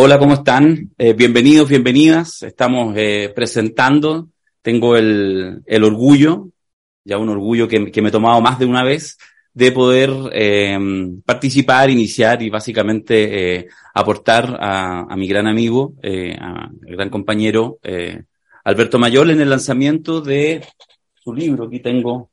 Hola, ¿cómo están? Eh, bienvenidos, bienvenidas. Estamos eh, presentando. Tengo el, el, orgullo, ya un orgullo que, que, me he tomado más de una vez, de poder eh, participar, iniciar y básicamente eh, aportar a, a, mi gran amigo, eh, a mi gran compañero Alberto Mayol en el lanzamiento de su libro. Aquí tengo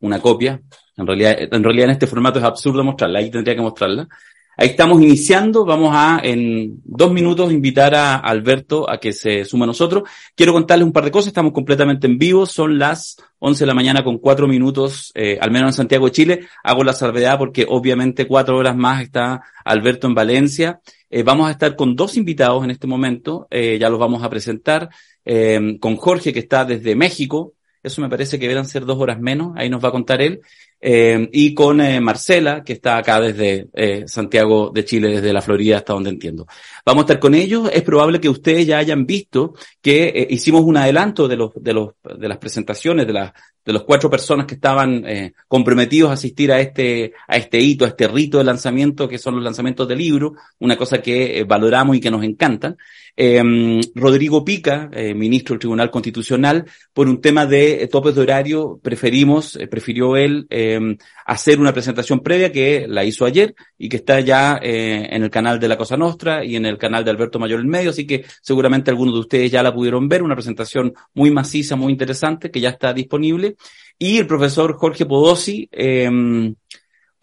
una copia. En realidad, en realidad en este formato es absurdo mostrarla, ahí tendría que mostrarla. Ahí estamos iniciando. Vamos a, en dos minutos, invitar a Alberto a que se sume a nosotros. Quiero contarles un par de cosas. Estamos completamente en vivo. Son las 11 de la mañana con cuatro minutos, eh, al menos en Santiago Chile. Hago la salvedad porque obviamente cuatro horas más está Alberto en Valencia. Eh, vamos a estar con dos invitados en este momento. Eh, ya los vamos a presentar. Eh, con Jorge, que está desde México. Eso me parece que deberán ser dos horas menos. Ahí nos va a contar él. Eh, y con eh, Marcela, que está acá desde eh, Santiago de Chile, desde la Florida, hasta donde entiendo. Vamos a estar con ellos. Es probable que ustedes ya hayan visto que eh, hicimos un adelanto de los, de los, de las presentaciones de las, de cuatro personas que estaban comprometidos a asistir a este, a este hito, a este rito de lanzamiento, que son los lanzamientos de libro, una cosa que valoramos y que nos encantan. Eh, Rodrigo Pica, eh, ministro del Tribunal Constitucional, por un tema de eh, topes de horario, preferimos, eh, prefirió él em, hacer una presentación previa que la hizo ayer y que está ya eh, en el canal de La Cosa Nostra y en el canal de Alberto Mayor en medio, así que seguramente algunos de ustedes ya la pudieron ver, una presentación muy maciza, muy interesante, que ya está disponible. Y el profesor Jorge Podosi, em,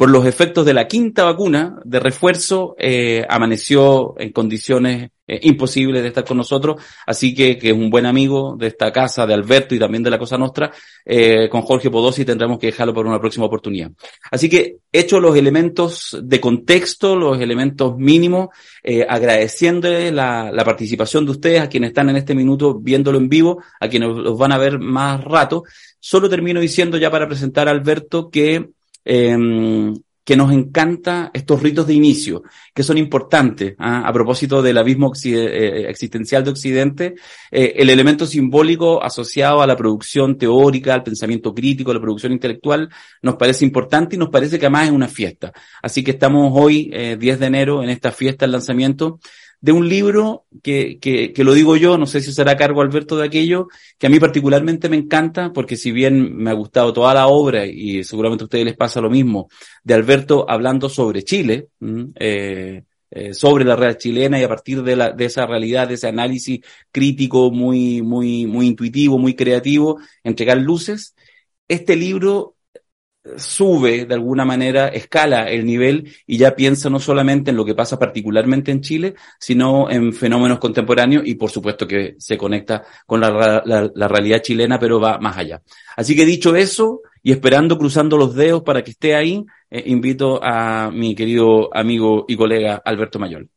por los efectos de la quinta vacuna de refuerzo, eh, amaneció en condiciones eh, imposibles de estar con nosotros, así que, que es un buen amigo de esta casa, de Alberto y también de la Cosa Nostra, eh, con Jorge Podosi tendremos que dejarlo por una próxima oportunidad. Así que, hecho los elementos de contexto, los elementos mínimos, eh, agradeciéndole la, la participación de ustedes, a quienes están en este minuto viéndolo en vivo, a quienes los van a ver más rato, solo termino diciendo ya para presentar a Alberto que eh, que nos encanta estos ritos de inicio, que son importantes. ¿ah? A propósito del abismo eh, existencial de Occidente, eh, el elemento simbólico asociado a la producción teórica, al pensamiento crítico, a la producción intelectual, nos parece importante y nos parece que además es una fiesta. Así que estamos hoy, eh, 10 de enero, en esta fiesta, el lanzamiento de un libro que, que, que, lo digo yo, no sé si será cargo Alberto de aquello, que a mí particularmente me encanta, porque si bien me ha gustado toda la obra, y seguramente a ustedes les pasa lo mismo, de Alberto hablando sobre Chile, eh, eh, sobre la realidad chilena y a partir de, la, de esa realidad, de ese análisis crítico muy, muy, muy intuitivo, muy creativo, entregar luces, este libro sube de alguna manera, escala el nivel y ya piensa no solamente en lo que pasa particularmente en Chile, sino en fenómenos contemporáneos y por supuesto que se conecta con la, la, la realidad chilena, pero va más allá. Así que dicho eso, y esperando, cruzando los dedos para que esté ahí, eh, invito a mi querido amigo y colega Alberto Mayol.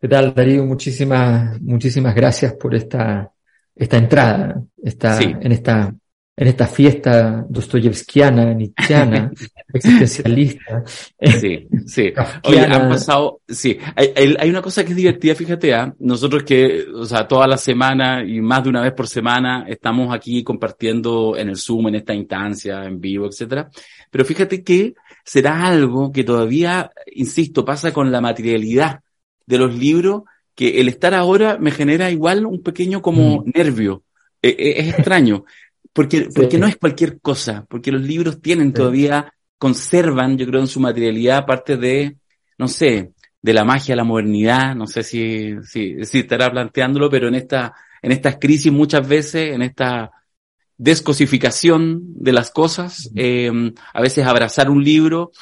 ¿Qué tal, Darío? Muchísimas, muchísimas gracias por esta, esta entrada, esta, sí. en esta en esta fiesta dostoyevskiana, nietzscheana, existencialista. Sí, sí. Oye, han pasado, sí, hay, hay, una cosa que es divertida, fíjate, ¿eh? nosotros que, o sea, toda la semana y más de una vez por semana estamos aquí compartiendo en el Zoom, en esta instancia, en vivo, etcétera. Pero fíjate que será algo que todavía, insisto, pasa con la materialidad de los libros, que el estar ahora me genera igual un pequeño como mm. nervio. E, e, es extraño. Porque, porque no es cualquier cosa, porque los libros tienen sí. todavía, conservan, yo creo, en su materialidad parte de, no sé, de la magia, la modernidad, no sé si, si, si estará planteándolo, pero en esta, en estas crisis muchas veces, en esta descosificación de las cosas, eh, a veces abrazar un libro,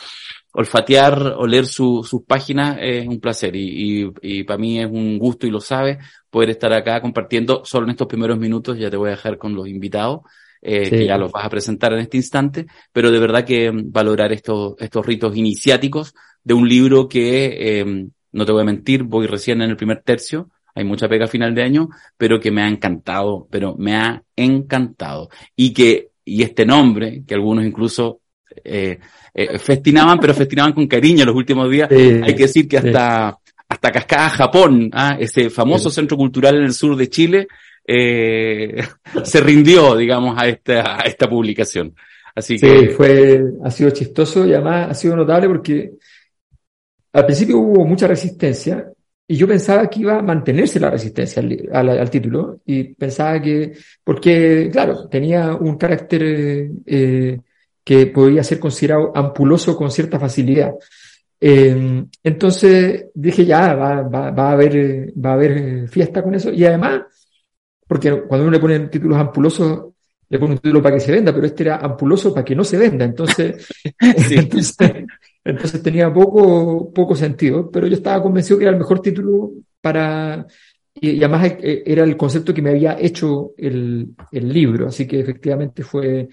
olfatear o leer su, sus páginas es un placer y, y, y para mí es un gusto y lo sabe poder estar acá compartiendo solo en estos primeros minutos, ya te voy a dejar con los invitados, eh, sí. que ya los vas a presentar en este instante, pero de verdad que valorar estos, estos ritos iniciáticos de un libro que, eh, no te voy a mentir, voy recién en el primer tercio, hay mucha pega a final de año, pero que me ha encantado, pero me ha encantado. Y que, y este nombre, que algunos incluso eh, eh, festinaban, pero festinaban con cariño los últimos días, sí, hay que decir que hasta, sí. hasta Cascada Japón, ¿ah? ese famoso centro cultural en el sur de Chile, eh, se rindió, digamos, a esta, a esta publicación. Así sí, que fue, ha sido chistoso y además ha sido notable porque al principio hubo mucha resistencia y yo pensaba que iba a mantenerse la resistencia al, título y pensaba que, porque, claro, tenía un carácter eh, que podía ser considerado ampuloso con cierta facilidad. Em, entonces dije, ya, va, va, va, a haber, va a haber fiesta con eso. Y además, porque cuando uno le pone títulos ampulosos, le pone un título para que se venda, pero este era ampuloso para que no se venda. Entonces, entonces, tenía poco, poco sentido, pero yo estaba convencido que era el mejor título para, y, además eh, era el concepto que me había hecho el, el libro, así que efectivamente fue,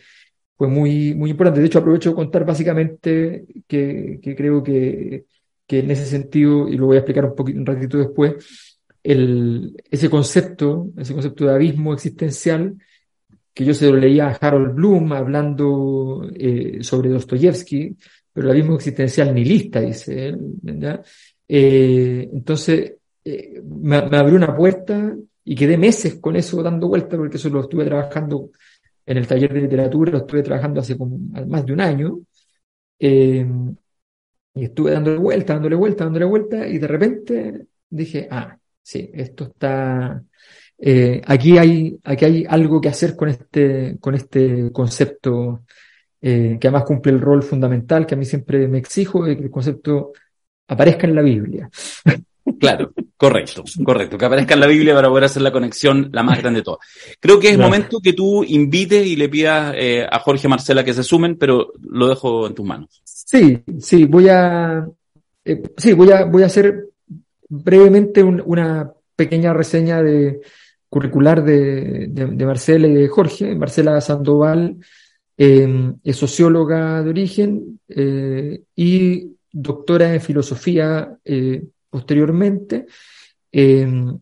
fue muy, muy importante. De hecho, aprovecho de contar básicamente que, que creo que, que en ese sentido, y lo voy a explicar un poquito, un ratito después, ese concepto, ese concepto de abismo existencial, que yo se lo leía a Harold Bloom hablando eh, sobre Dostoyevsky, pero el abismo existencial nihilista, dice él. Eh, entonces, eh, me, abrió una puerta y quedé meses con eso dando vuelta, porque eso lo estuve trabajando en el taller de literatura, lo estuve trabajando hace más de un año. y estuve dándole vuelta, dándole vuelta, dándole vuelta, y de repente dije, ah, sí, esto está, eh, aquí, hay, aquí hay algo que hacer con este, con este concepto eh, que además cumple el rol fundamental que a mí siempre me exijo de que el concepto aparezca en la Biblia. Claro, correcto, correcto. Que aparezca en la Biblia para poder hacer la conexión la más grande de todas. Creo que es momento que tú invites y le pidas eh, a Jorge Marcela que se sumen, pero lo dejo en tus manos. Sí, sí, voy a, sí, voy a, voy a hacer brevemente una pequeña reseña de, curricular de, Marcela y de Jorge. Marcela Sandoval em, es socióloga de origen eh, y doctora en filosofía eh, posteriormente. Em,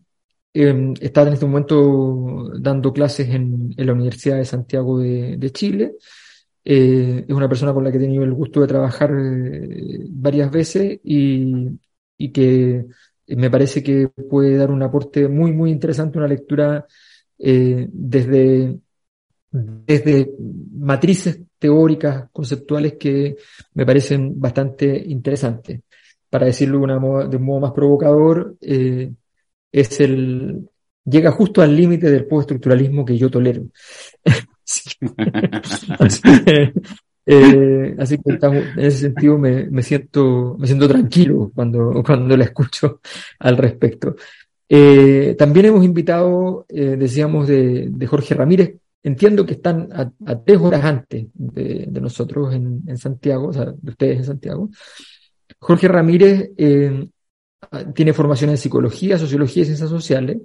em, está en este momento dando clases en, la Universidad de Santiago de, Chile. Eh, es una persona con la que he tenido el gusto de trabajar varias veces y que me parece que puede dar un aporte muy, muy interesante, una lectura eh, desde, desde matrices teóricas, conceptuales que me parecen bastante interesantes. Para decirlo de, una de un modo más provocador, eh, es el, llega justo al límite del postestructuralismo que yo tolero. Eh, así que en ese sentido me, me, siento, me siento tranquilo cuando, cuando la escucho al respecto. Eh, también hemos invitado, eh, decíamos, de, de, Jorge Ramírez. Entiendo que están a, tres horas antes de, de nosotros en, en, Santiago, o sea, de ustedes en Santiago. Jorge Ramírez eh, tiene formación en psicología, sociología y ciencias sociales.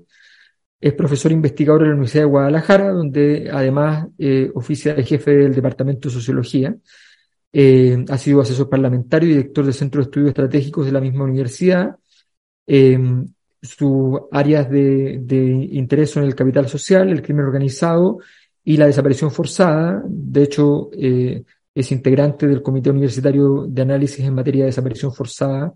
Es profesor investigador en la Universidad de Guadalajara, donde además eh, oficia de jefe del Departamento de Sociología. Eh, ha sido asesor parlamentario y director del Centro de Estudios Estratégicos de la misma universidad. Eh, sus áreas de, de, interés son el capital social, el crimen organizado y la desaparición forzada. De hecho, es integrante del Comité Universitario de Análisis en materia de desaparición forzada,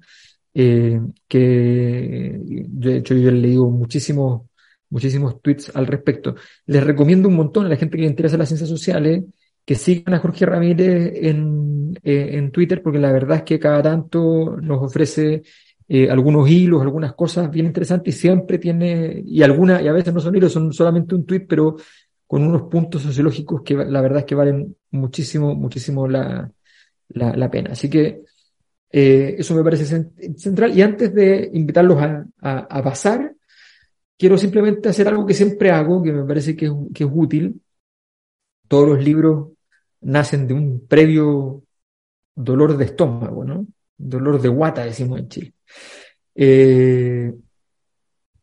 que de hecho yo le leído muchísimos muchísimos tweets al respecto. Les recomiendo un montón a la gente que le interesa las ciencias sociales que sigan a Jorge Ramírez en, eh, en Twitter, porque la verdad es que cada tanto nos ofrece eh, algunos hilos, algunas cosas bien interesantes y siempre tiene, y algunas, y a veces no son hilos, son solamente un tweet, pero con unos puntos sociológicos que la verdad es que valen muchísimo, muchísimo la, la, la pena. Así que eh, eso me parece central. Y antes de invitarlos a, a, a pasar, quiero simplemente hacer algo que siempre hago, que me parece que es, que es útil. Todos los libros nacen de un previo dolor de estómago, ¿no? Dolor de guata, decimos en Chile. Eh,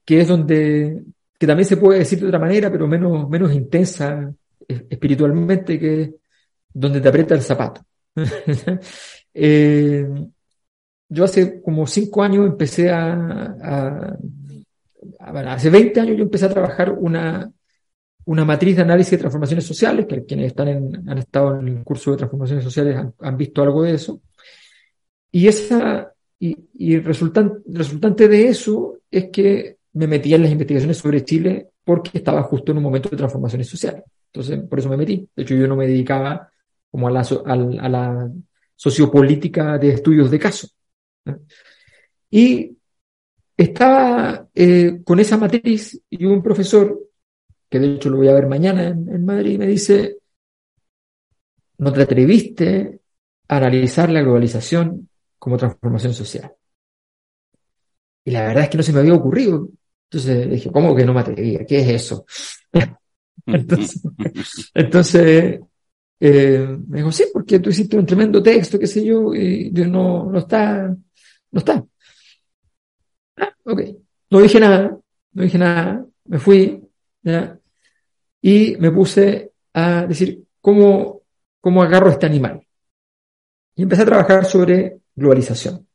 que es donde, que también se puede decir de otra manera, pero menos, menos intensa espiritualmente, que es donde te aprieta el zapato. eh, yo hace como cinco años empecé a hace 20 años yo empecé a trabajar una, una matriz de análisis de transformaciones sociales, que quienes están en, han estado en el curso de transformaciones sociales han, visto algo de eso. Y esa, y, y resultante, resultante de eso es que me metí en las investigaciones sobre Chile porque estaba justo en un momento de transformaciones sociales. Entonces, por eso me metí. De hecho, yo no me dedicaba como a la, a, la sociopolítica de estudios de caso. Y estaba eh, con esa matriz y un profesor, que de hecho lo voy a ver mañana en, Madrid, me dice, no te atreviste a analizar la globalización como transformación social. Y la verdad es que no se me había ocurrido. Entonces dije, ¿cómo que no me atrevía? ¿Qué es eso? entonces, entonces eh, me dijo, sí, porque tú hiciste un tremendo texto, qué sé yo, y no, no está, no está. Ok. No dije nada, no dije nada, me fui, y me puse a decir, ¿cómo, cómo agarro este animal? Y empecé a trabajar sobre globalización.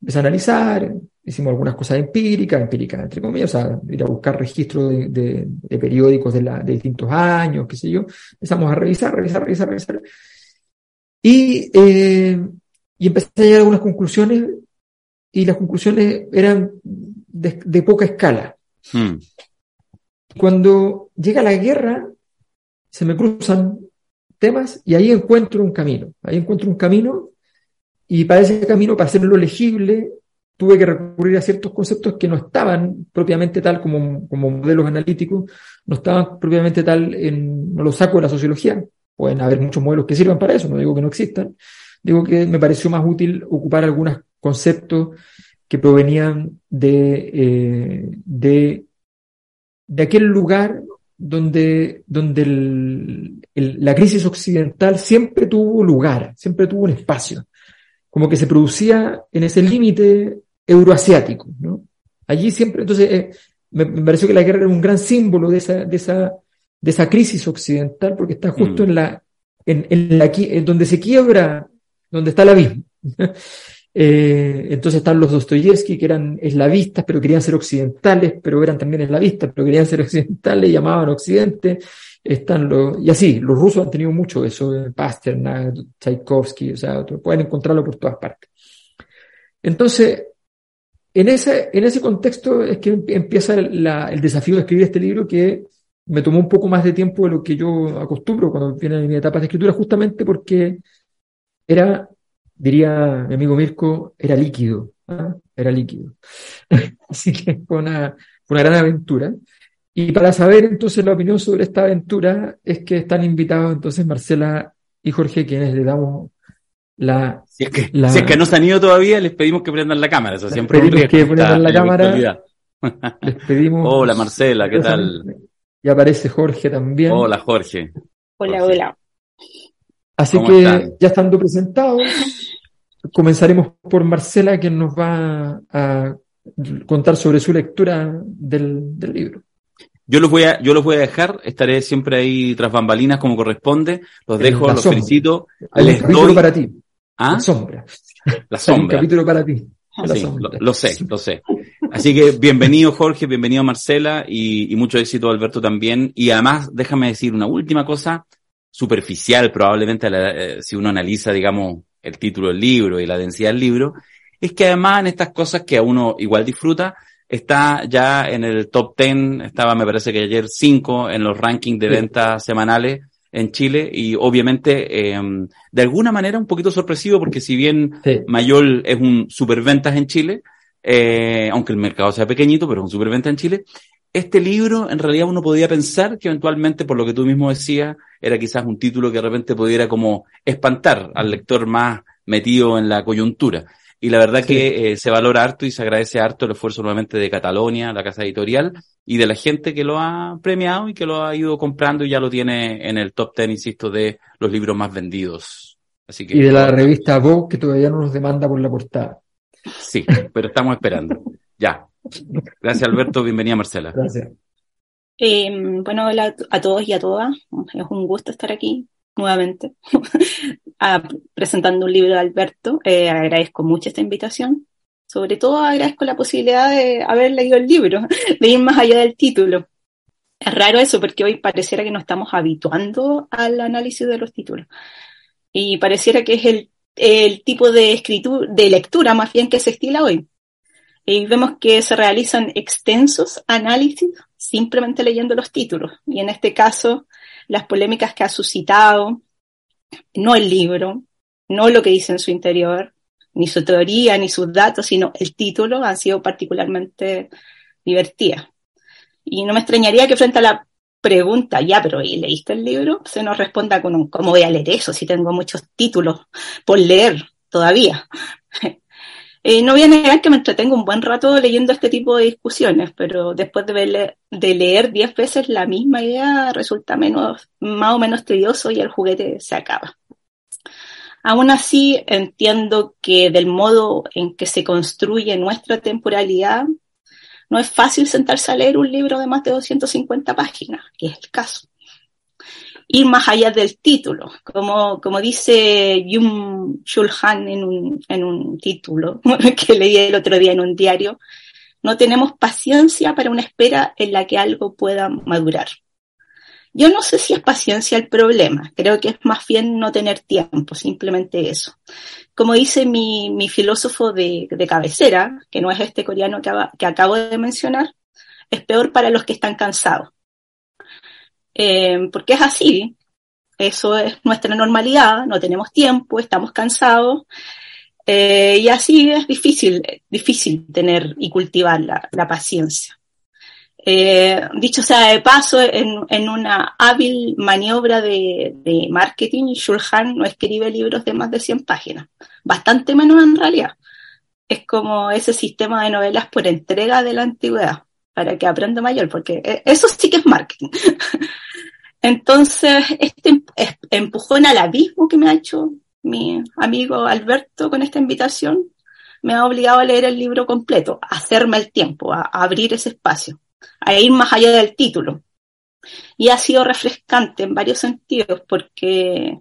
Empecé a analizar, hicimos algunas cosas empíricas, empíricas entre comillas, o sea, ir a buscar registros de, periódicos de, la, de, distintos años, qué sé yo. Empezamos a revisar, revisar, revisar, revisar. Y, eh, y empecé a llegar a algunas conclusiones y las conclusiones eran de, poca escala. Hmm. Cuando llega la guerra, se me cruzan temas y ahí encuentro un camino. Ahí encuentro un camino y para ese camino, para hacerlo legible, tuve que recurrir a ciertos conceptos que no estaban propiamente tal como, como modelos analíticos, no estaban propiamente tal en, no lo saco de la sociología. Pueden haber muchos modelos que sirvan para eso, no digo que no existan. Digo que me pareció más útil ocupar algunos conceptos que provenían de, eh, de, de aquel lugar donde, donde la crisis occidental siempre tuvo lugar, siempre tuvo un espacio como que se producía en ese límite euroasiático, ¿no? Allí siempre, entonces, eh, me, pareció que la guerra era un gran símbolo de esa, de esa, de esa crisis occidental, porque está justo mm. en la, en, en la, en donde se quiebra, donde está la abismo. eh, entonces están los Dostoyevsky, que eran eslavistas, pero querían ser occidentales, pero eran también eslavistas, pero querían ser occidentales, llamaban occidente están los, y así, los rusos han tenido mucho eso, Pasternak, Tchaikovsky, o sea, pueden encontrarlo por todas partes. Entonces, en ese, en ese contexto es que empieza el desafío de escribir este libro que me tomó un poco más de tiempo de lo que yo acostumbro cuando viene mi etapa de escritura, justamente porque era, diría mi amigo Mirko, era líquido, ¿ah? era líquido. Así que fue una, fue una gran aventura. Y para saber entonces la opinión sobre esta aventura es que están invitados entonces Marcela y Jorge, quienes le damos la... Si es que, Si es que no se han ido todavía, les pedimos que prendan la cámara. Eso siempre pedimos que prendan la cámara. Les pedimos... Hola Marcela, ¿qué tal? Y aparece Jorge también. Hola Jorge. Hola, hola. Así que ya estando presentados, comenzaremos por Marcela, quien nos va a contar sobre su lectura del, del libro. Yo los voy a, yo los voy a dejar, estaré siempre ahí tras bambalinas como corresponde. Los dejo, los felicito. Hay un capítulo para ti. ¿Ah? La sombra. La sombra. un capítulo para ti. Sí, lo, sé, lo sé. Así que bienvenido Jorge, bienvenido Marcela y, y mucho éxito Alberto también. Y además, déjame decir una última cosa, superficial probablemente eh, si uno analiza, digamos, el título del libro y la densidad del libro, es que además en estas cosas que a uno igual disfruta, está ya en el top 10, estaba me parece que ayer 5 en los rankings de ventas semanales en Chile y obviamente em, de alguna manera un poquito sorpresivo porque si bien Mayol es un superventas en Chile, eh, aunque el mercado sea pequeñito, pero es un superventa en Chile, este libro en realidad uno podía pensar que eventualmente, por lo que tú mismo decías, era quizás un título que de repente pudiera como espantar al lector más metido en la coyuntura. Y la verdad que eh, se valora harto y se agradece harto el esfuerzo nuevamente de Catalonia, la casa editorial, y de la gente que lo ha premiado y que lo ha ido comprando y ya lo tiene en el top ten, insisto, de los libros más vendidos. Así que, y de la revista Vogue, que todavía no nos demanda por la portada. Sí, pero estamos esperando. Ya. Gracias, Alberto. Bienvenida, Marcela. Gracias. Eh, bueno, hola a todos y a todas. Es un gusto estar aquí nuevamente presentando un libro de Alberto. Eh, agradezco mucho esta invitación. Sobre todo agradezco la posibilidad de haber leído el libro, de ir más allá del título. Es raro eso porque hoy pareciera que nos estamos habituando al análisis de los títulos. Y pareciera que es el, el tipo de escritura, de lectura más bien que se estila hoy. Y vemos que se realizan extensos análisis simplemente leyendo los títulos. Y en este caso, las polémicas que ha suscitado, no el libro, no lo que dice en su interior, ni su teoría, ni sus datos, sino el título han sido particularmente divertidas. Y no me extrañaría que frente a la pregunta, ya, pero ¿y leíste el libro? Se nos responda con un, ¿cómo voy a leer eso si tengo muchos títulos por leer todavía? Eh, no voy a negar que me entretengo un buen rato leyendo este tipo de discusiones, pero después de, de leer diez veces la misma idea resulta menos, más o menos tedioso y el juguete se acaba. Aún así, entiendo que del modo en que se construye nuestra temporalidad, no es fácil sentarse a leer un libro de más de 250 páginas, que es el caso. Ir más allá del título, como, como dice Jung Shul Han en un, en un título que leí el otro día en un diario, no tenemos paciencia para una espera en la que algo pueda madurar. Yo no sé si es paciencia el problema, creo que es más bien no tener tiempo, simplemente eso. Como dice mi, mi filósofo de, de, cabecera, que no es este coreano que, que, acabo de mencionar, es peor para los que están cansados. Eh, porque es así, eso es nuestra normalidad, no tenemos tiempo, estamos cansados, eh, y así es difícil, difícil tener y cultivar la, paciencia. Eh, dicho sea de paso, en, una hábil maniobra de, de, marketing, Shulhan no escribe libros de más de 100 páginas, bastante menos en realidad. Es como ese sistema de novelas por entrega de la antigüedad, para que aprenda mayor, porque e, eso sí que es marketing. Entonces, este em, empujón al abismo que me ha hecho mi amigo Alberto con esta invitación, me ha obligado a leer el libro completo, a hacerme el tiempo, a abrir ese espacio a ir más allá del título. Y ha sido refrescante en varios sentidos porque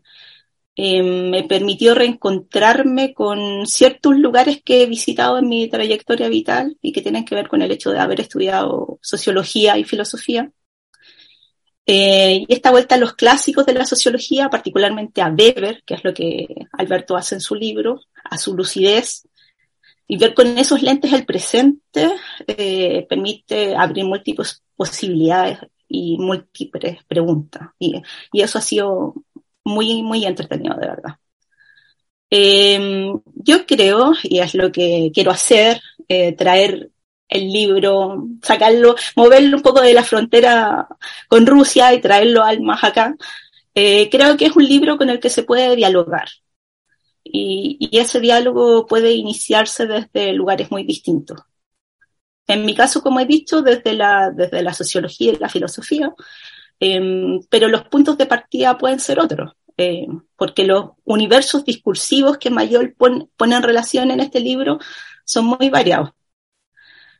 eh, me permitió reencontrarme con ciertos lugares que he visitado en mi trayectoria vital y que tienen que ver con el hecho de haber estudiado sociología y filosofía. Eh, y esta vuelta a los clásicos de la sociología, particularmente a Weber, que es lo que Alberto hace en su libro, a su lucidez, y ver con esos lentes el presente eh, permite abrir múltiples posibilidades y múltiples preguntas. Y, eso ha sido muy, muy entretenido, de verdad. Eh, yo creo, y es lo que quiero hacer, eh, traer el libro, sacarlo, moverlo un poco de la frontera con Rusia y traerlo al más acá. Eh, creo que es un libro con el que se puede dialogar. Y, y, ese diálogo puede iniciarse desde lugares muy distintos. En mi caso, como he dicho, desde la, desde la sociología y la filosofía, eh, pero los puntos de partida pueden ser otros, eh, porque los universos discursivos que Mayol pone, pone en relación en este libro son muy variados.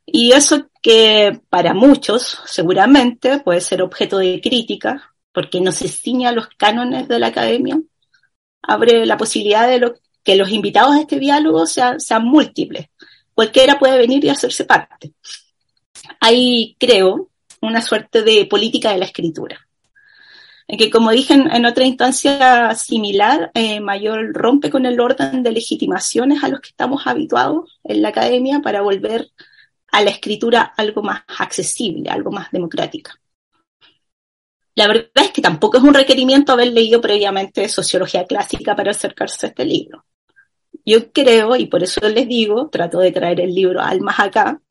Y eso que para muchos seguramente puede ser objeto de crítica, porque no se ciña a los cánones de la academia, abre la posibilidad de lo, que los invitados a este diálogo sean, sean múltiples. Cualquiera puede venir y hacerse parte. Hay, creo, una suerte de política de la escritura. En que, como dije en, otra instancia similar, eh, Mayor rompe con el orden de legitimaciones a los que estamos habituados en la academia para volver a la escritura algo más accesible, algo más democrática. La verdad es que tampoco es un requerimiento haber leído previamente sociología clásica para acercarse a este libro. Yo creo, y por eso les digo, trato de traer el libro Almas acá,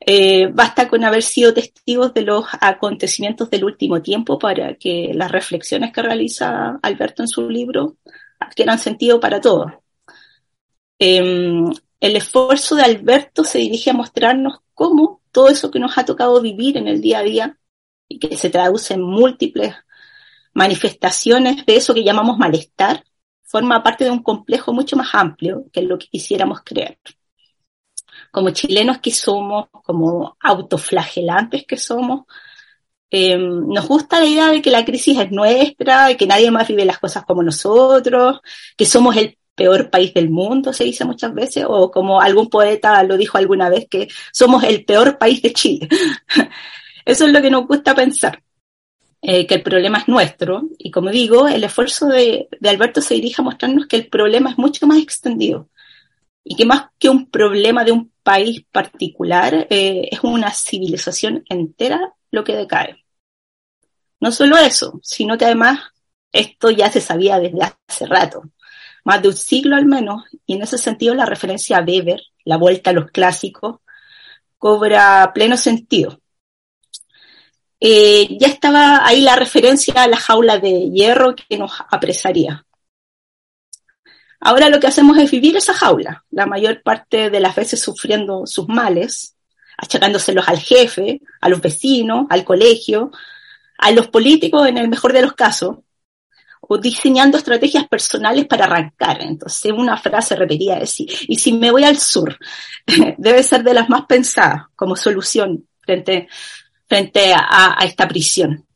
eh, basta con haber sido testigos de los acontecimientos del último tiempo para que las reflexiones que realiza Alberto en su libro adquieran sentido para todos. Eh, el esfuerzo de Alberto se dirige a mostrarnos cómo todo eso que nos ha tocado vivir en el día a día y que se traduce en múltiples manifestaciones de eso que llamamos malestar, forma parte de un complejo mucho más amplio que lo que quisiéramos creer. Como chilenos que somos, como autoflagelantes que somos, eh, nos gusta la idea de que la crisis es nuestra, de que nadie más vive las cosas como nosotros, que somos el peor país del mundo, se dice muchas veces, o como algún poeta lo dijo alguna vez, que somos el peor país de Chile. Eso es lo que nos gusta pensar, eh, que el problema es nuestro. Y como digo, el esfuerzo de, de, Alberto se dirige a mostrarnos que el problema es mucho más extendido y que más que un problema de un país particular, eh, es una civilización entera lo que decae. No solo eso, sino que además esto ya se sabía desde hace rato. más de un siglo al menos, y en ese sentido la referencia a Weber, la vuelta a los clásicos, cobra pleno sentido. Eh, ya estaba ahí la referencia a la jaula de hierro que nos apresaría. Ahora lo que hacemos es vivir esa jaula, la mayor parte de las veces sufriendo sus males, achacándoselos al jefe, a los vecinos, al colegio, a los políticos en el mejor de los casos, o diseñando estrategias personales para arrancar. Entonces, una frase repetida es, y si me voy al sur, debe ser de las más pensadas como solución frente, frente a, esta prisión.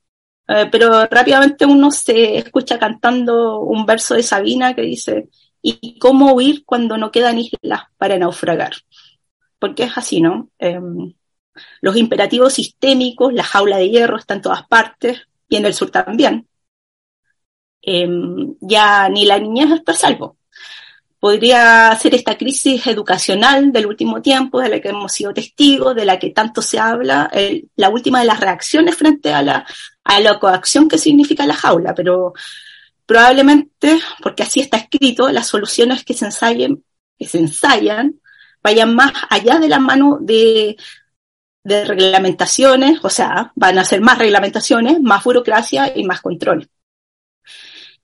Eh, pero rápidamente uno se escucha cantando un verso de Sabina que dice, ¿y cómo huir cuando no quedan islas para naufragar? Porque es así, ¿no? Em, los imperativos sistémicos, la jaula de hierro está en todas partes, y en el sur también. Em, ya ni la niñez está salvo. Podría ser esta crisis educacional del último tiempo, de la que hemos sido testigos, de la que tanto se habla, la última de las reacciones frente a la, a la coacción que significa la jaula, pero probablemente, porque así está escrito, las soluciones que se ensayen, que se ensayan, vayan más allá de la mano de, de reglamentaciones, o sea, van a ser más reglamentaciones, más burocracia y más control.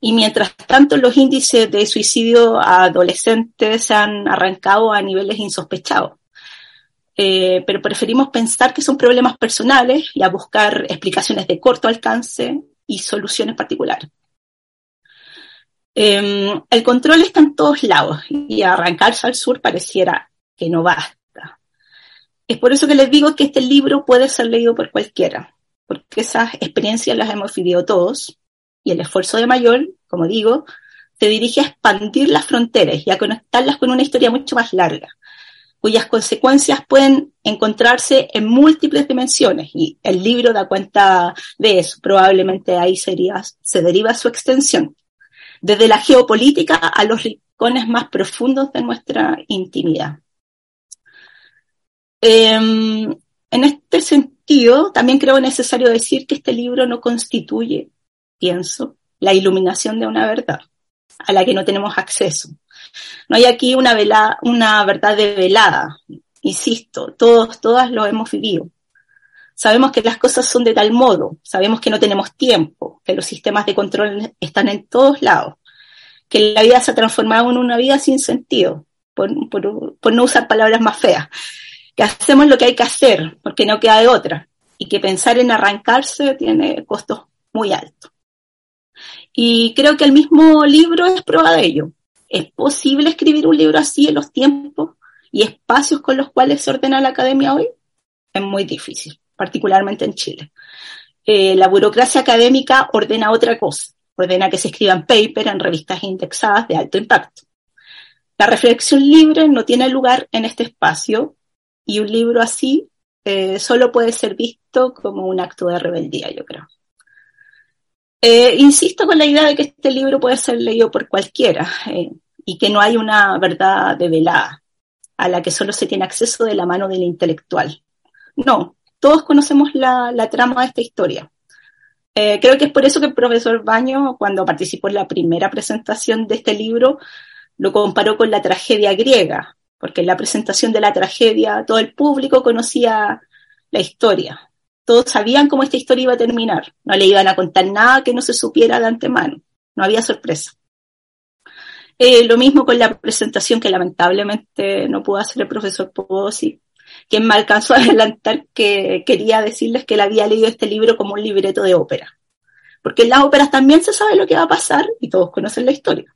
Y mientras tanto, los índices de suicidio a adolescentes se han arrancado a niveles insospechados. Eh, pero preferimos pensar que son problemas personales y a buscar explicaciones de corto alcance y soluciones particulares. Em, el control está en todos lados y arrancarse al sur pareciera que no basta. Es por eso que les digo que este libro puede ser leído por cualquiera, porque esas experiencias las hemos vivido todos y el esfuerzo de Mayor, como digo, se dirige a expandir las fronteras y a conectarlas con una historia mucho más larga, cuyas consecuencias pueden encontrarse en múltiples dimensiones y el libro da cuenta de eso. Probablemente ahí se deriva su extensión, desde la geopolítica a los rincones más profundos de nuestra intimidad. Em, en este sentido, también creo necesario decir que este libro no constituye pienso, la iluminación de una verdad a la que no tenemos acceso. No hay aquí una, vela, una verdad insisto, todos, todas lo hemos vivido. Sabemos que las cosas son de tal modo, sabemos que no tenemos tiempo, que los sistemas de control están en todos lados, que la vida se ha transformado en una vida sin sentido, por, no usar palabras más feas, que hacemos lo que hay que hacer porque no queda de otra y que pensar en arrancarse tiene costos muy altos. Y creo que el mismo libro es prueba de ello. ¿Es posible escribir un libro así en los tiempos y espacios con los cuales se ordena la academia hoy? Es muy difícil, particularmente en Chile. Eh, la burocracia académica ordena otra cosa, ordena que se escriban papers en revistas indexadas de alto impacto. La reflexión libre no tiene lugar en este espacio y un libro así eh, solo puede ser visto como un acto de rebeldía, yo creo. Eh, insisto con la idea de que este libro puede ser leído por cualquiera eh, y que no hay una verdad develada a la que solo se tiene acceso de la mano del intelectual. No, todos conocemos la, trama de esta historia. Eh, creo que es por eso que el profesor Baño, cuando participó en la primera presentación de este libro, lo comparó con la tragedia griega, porque en la presentación de la tragedia todo el público conocía la historia, todos sabían cómo esta historia iba a terminar. No le iban a contar nada que no se supiera de antemano. No había sorpresa. Eh, lo mismo con la presentación que lamentablemente no pudo hacer el profesor Pozzi, quien me alcanzó a adelantar que quería decirles que él había leído este libro como un libreto de ópera. Porque en las óperas también se sabe lo que va a pasar y todos conocen la historia.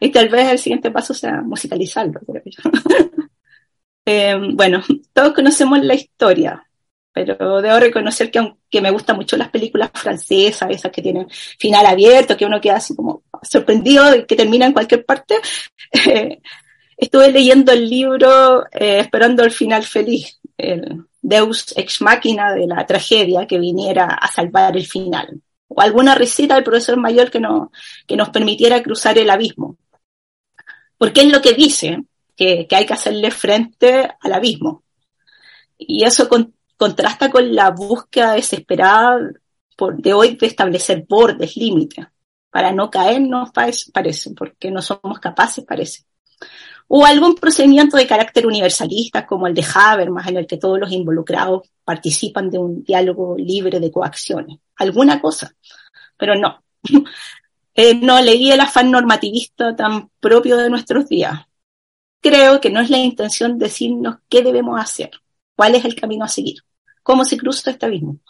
Y tal vez el siguiente paso sea musicalizarlo. eh, bueno, todos conocemos la historia, pero debo reconocer que aunque me gustan mucho las películas francesas, esas que tienen final abierto, que uno queda así como sorprendido de que termina en cualquier parte, eh, estuve leyendo el libro eh, esperando el final feliz, el Deus ex machina de la tragedia que viniera a salvar el final, o alguna risita del profesor mayor que, no, que nos permitiera cruzar el abismo. Porque es lo que dice, que, que hay que hacerle frente al abismo. Y eso con, contrasta con la búsqueda desesperada por, de hoy de establecer bordes, límites. para no caernos, parece, porque no somos capaces, parece. O algún procedimiento de carácter universalista como el de Habermas, en el que todos los involucrados participan de un diálogo libre de coacciones. Alguna cosa, pero no. Eh, no leí el afán normativista tan propio de nuestros días. Creo que no es la intención decirnos qué debemos hacer, cuál es el camino a seguir, cómo se cruza este abismo.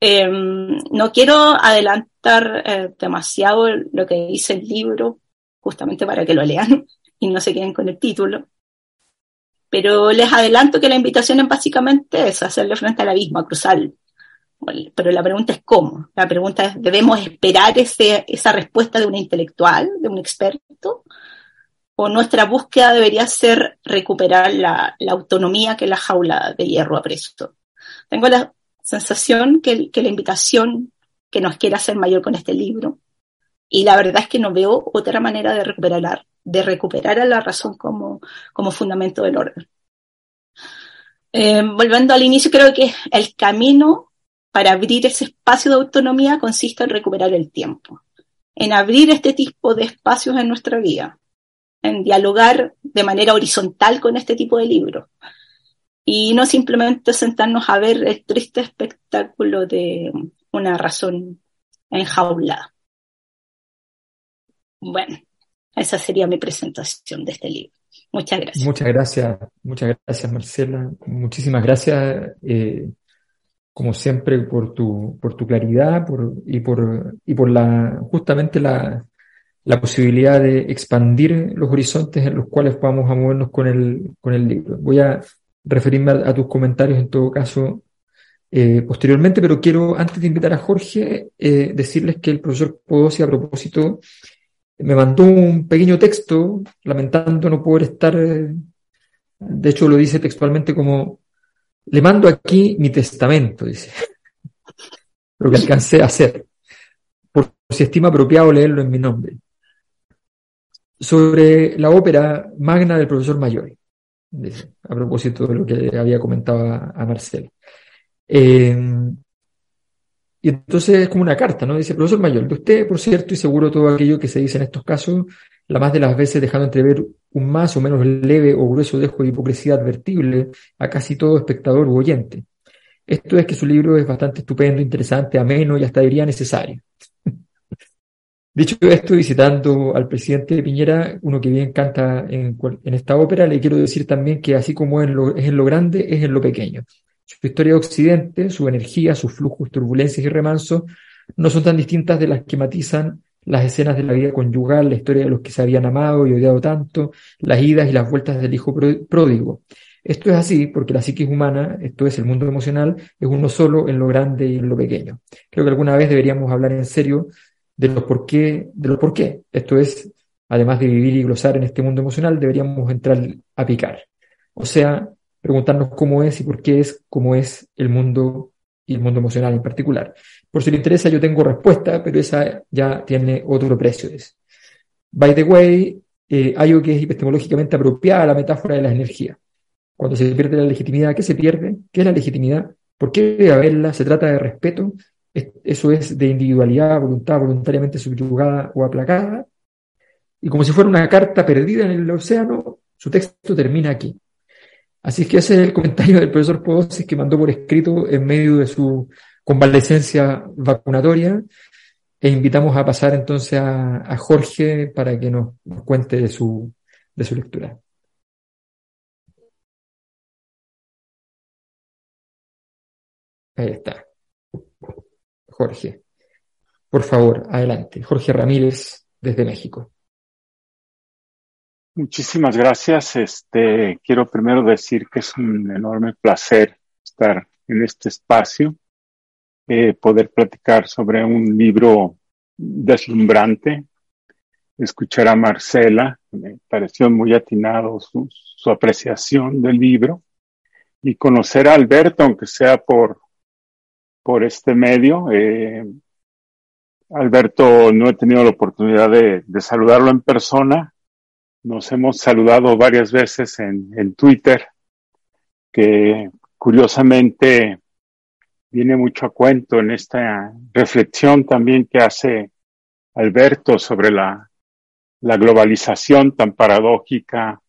Em, no quiero adelantar eh, demasiado lo que dice el libro, justamente para que lo lean y no se queden con el título. Pero les adelanto que la invitación es básicamente es hacerle frente al abismo, a cruzarlo. pero la pregunta es cómo. La pregunta es, ¿debemos esperar ese, esa respuesta de un intelectual, de un experto? ¿O nuestra búsqueda debería ser recuperar la, la autonomía que la jaula de hierro ha preso? Tengo la, sensación que, la invitación que nos quiere hacer mayor con este libro. Y la verdad es que no veo otra manera de recuperar, de recuperar a la razón como, como fundamento del orden. Eh, volviendo al inicio, creo que el camino para abrir ese espacio de autonomía consiste en recuperar el tiempo, en abrir este tipo de espacios en nuestra vida, en dialogar de manera horizontal con este tipo de libros, y no simplemente sentarnos a ver el triste espectáculo de una razón enjaulada. Bueno, esa sería mi presentación de este libro. Muchas gracias. Muchas gracias, muchas gracias Marcela. Muchísimas gracias, eh, como siempre, por tu, por tu claridad por, y por, y por la, justamente la, la posibilidad de expandir los horizontes en los cuales vamos a movernos con el, con el libro. Voy a referirme a, tus comentarios en todo caso eh, posteriormente, pero quiero, antes de invitar a Jorge, eh, decirles que el profesor Podosi, a propósito, me mandó un pequeño texto lamentando no poder estar, eh, de hecho lo dice textualmente como, le mando aquí mi testamento, dice, lo que alcancé a hacer, por si estima apropiado leerlo en mi nombre, sobre la ópera magna del profesor Mayor a propósito de lo que había comentado a, Marcel. Eh, y entonces es como una carta, ¿no? Dice, profesor Mayor, de usted, por cierto, y seguro todo aquello que se dice en estos casos, la más de las veces dejando entrever un más o menos leve o grueso dejo de hipocresía advertible a casi todo espectador u oyente. Esto es que su libro es bastante estupendo, interesante, ameno y hasta diría necesario. Dicho esto, visitando al presidente Piñera, uno que bien canta en, esta ópera, le quiero decir también que así como es en lo grande, es en lo pequeño. Su historia de Occidente, su energía, sus flujos, turbulencias y remansos no son tan distintas de las que matizan las escenas de la vida conyugal, la historia de los que se habían amado y odiado tanto, las idas y las vueltas del hijo pródigo. Esto es así porque la psiquis humana, esto es el mundo emocional, es uno solo en lo grande y en lo pequeño. Creo que alguna vez deberíamos hablar en serio de los por qué, de los por qué. Esto es, además de vivir y glosar en este mundo emocional, deberíamos entrar a picar. O sea, preguntarnos cómo es y por qué es como es el mundo y el mundo emocional en particular. Por si le interesa, yo tengo respuesta, pero esa ya tiene otro precio. By the way, eh, algo que es epistemológicamente apropiada la metáfora de la energía. Cuando se pierde la legitimidad, ¿qué se pierde? ¿Qué es la legitimidad? ¿Por qué debe haberla? ¿Se trata de respeto? eso es de individualidad, voluntad voluntariamente subyugada o aplacada, y como si fuera una carta perdida en el océano, su texto termina aquí. Así que ese es el comentario del profesor Podosis que mandó por escrito en medio de su convalecencia vacunatoria, e invitamos a pasar entonces a, Jorge para que nos, nos cuente de su, de su lectura. Ahí está. Jorge. Por favor, adelante. Jorge Ramírez, desde México. Muchísimas gracias. Este, quiero primero decir que es un enorme placer estar en este espacio, eh, poder platicar sobre un libro deslumbrante, escuchar a Marcela, me pareció muy atinado su, su apreciación del libro, y conocer a Alberto, aunque sea por por este medio. Eh, Alberto, no he tenido la oportunidad de, saludarlo en persona. Nos hemos saludado varias veces en, en Twitter, que curiosamente viene mucho a cuento en esta reflexión también que hace Alberto sobre la, la globalización tan paradójica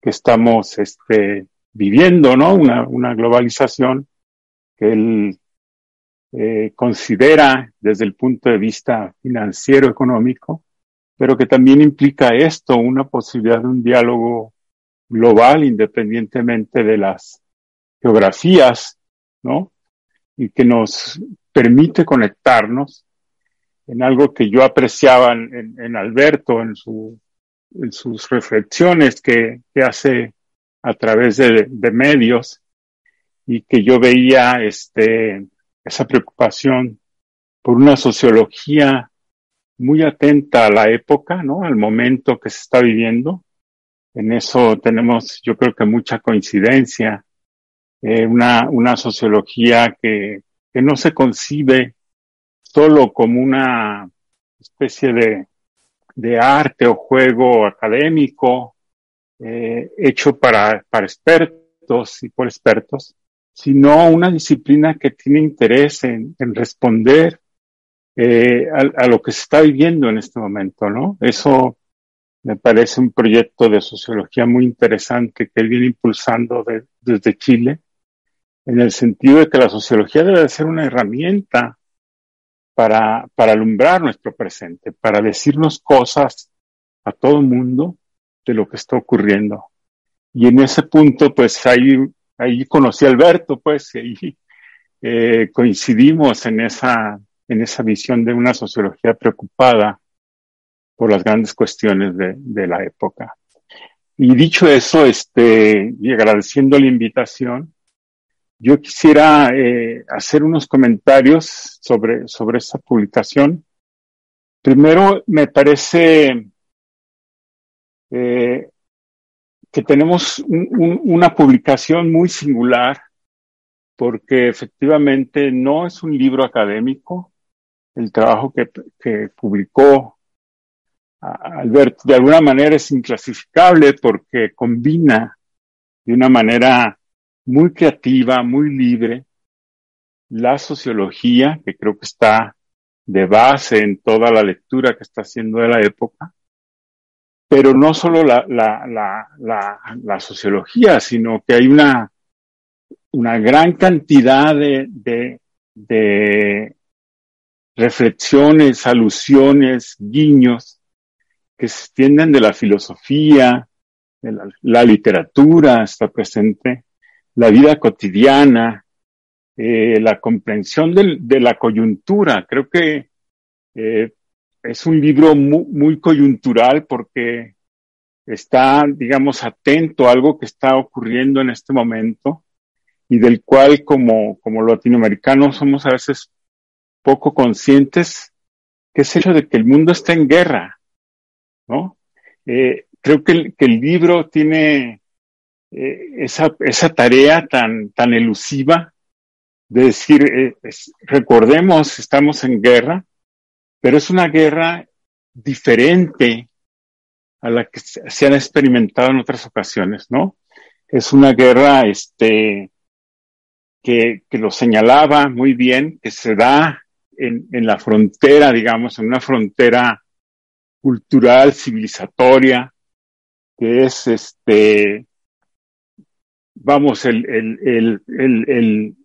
que estamos este, viviendo, ¿no? Una, una globalización que él eh, considera desde el punto de vista financiero, económico, pero que también implica esto, una posibilidad de un diálogo global independientemente de las geografías, ¿no? Y que nos permite conectarnos en algo que yo apreciaba en, Alberto, en, su, sus reflexiones que, que hace a través de, de, medios y que yo veía este, esa preocupación por una sociología muy atenta a la época, ¿no? Al momento que se está viviendo. En eso tenemos, yo creo que mucha coincidencia. Eh, una, una sociología que, que no se concibe solo como una especie de, de arte o juego académico eh, hecho para, para expertos y por expertos, sino una disciplina que tiene interés en, en responder eh, a, lo que se está viviendo en este momento, ¿no? Eso me parece un proyecto de sociología muy interesante que él viene impulsando de, desde Chile, en el sentido de que la sociología debe ser una herramienta para, para alumbrar nuestro presente, para decirnos cosas a todo mundo de lo que está ocurriendo. Y en ese punto, pues ahí, ahí conocí a Alberto, pues, y eh, coincidimos en esa, en esa visión de una sociología preocupada por las grandes cuestiones de, la época. Y dicho eso, este, y agradeciendo la invitación, yo quisiera eh, hacer unos comentarios sobre, sobre esta publicación. Primero, me parece eh, que tenemos una publicación muy singular porque efectivamente no es un libro académico. El trabajo que, que publicó Alberto de alguna manera es inclasificable porque combina de una manera muy creativa, muy libre, la sociología, que creo que está de base en toda la lectura que está haciendo de la época, pero no solo la, la, la, la, sociología, sino que hay una, una gran cantidad de, de, de reflexiones, alusiones, guiños que se extienden de la filosofía, de la, literatura, está presente la vida cotidiana, eh, la comprensión de la coyuntura. Creo que eh, es un libro muy, muy, coyuntural porque está, digamos, atento a algo que está ocurriendo en este momento y del cual como, como latinoamericanos somos a veces poco conscientes, que es el hecho de que el mundo está en guerra, ¿no? Eh, creo que el, libro tiene eh, esa, esa tarea tan, tan elusiva de decir, eh, recordemos, estamos en guerra, pero es una guerra diferente a la que se han experimentado en otras ocasiones, ¿no? Es una guerra, este, que, que lo señalaba muy bien, que se da en, la frontera, digamos, en una frontera cultural, civilizatoria, que es este, vamos, el, el, el,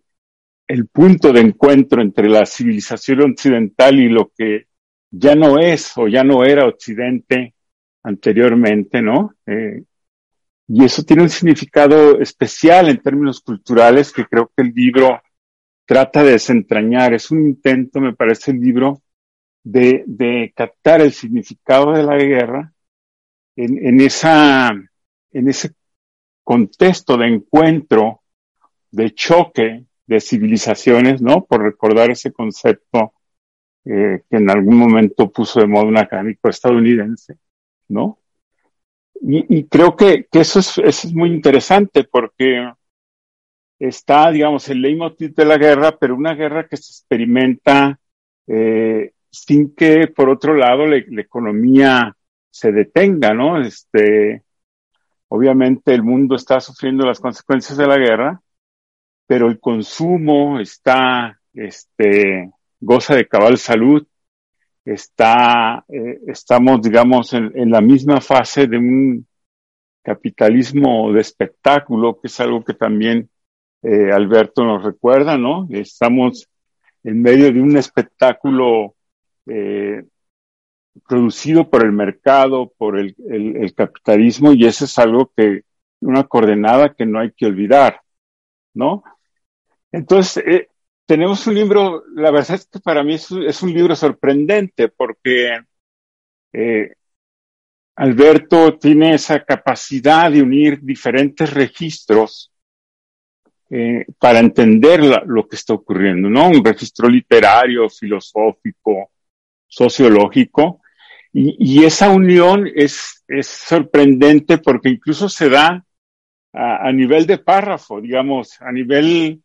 el, punto de encuentro entre la civilización occidental y lo que ya no es o ya no era Occidente anteriormente, ¿no? Eh, y eso tiene un significado especial en términos culturales que creo que el libro trata de desentrañar. Es un intento, me parece, el libro de, de captar el significado de la guerra en, en esa, en ese contexto de encuentro, de choque de civilizaciones, ¿no? Por recordar ese concepto eh, que en algún momento puso de moda un académico estadounidense, ¿no? Y, y creo que, que eso, es, eso es muy interesante porque está, digamos, el leitmotiv de la guerra, pero una guerra que se experimenta eh, sin que, por otro lado, la economía se detenga, ¿no? Este, Obviamente el mundo está sufriendo las consecuencias de la guerra, pero el consumo está, este, goza de cabal salud está, eh, estamos, digamos, en, la misma fase de un capitalismo de espectáculo, que es algo que también eh, Alberto nos recuerda, ¿no? Estamos en medio de un espectáculo eh, producido por el mercado, por el, capitalismo, y eso es algo que, una coordenada que no hay que olvidar, ¿no? Entonces, eh, tenemos un libro, la verdad es que para mí es, un libro sorprendente porque Alberto tiene esa capacidad de unir diferentes registros eh, para entender lo que está ocurriendo, ¿no? Un registro literario, filosófico, sociológico, y, esa unión es, sorprendente porque incluso se da a, nivel de párrafo, digamos, a nivel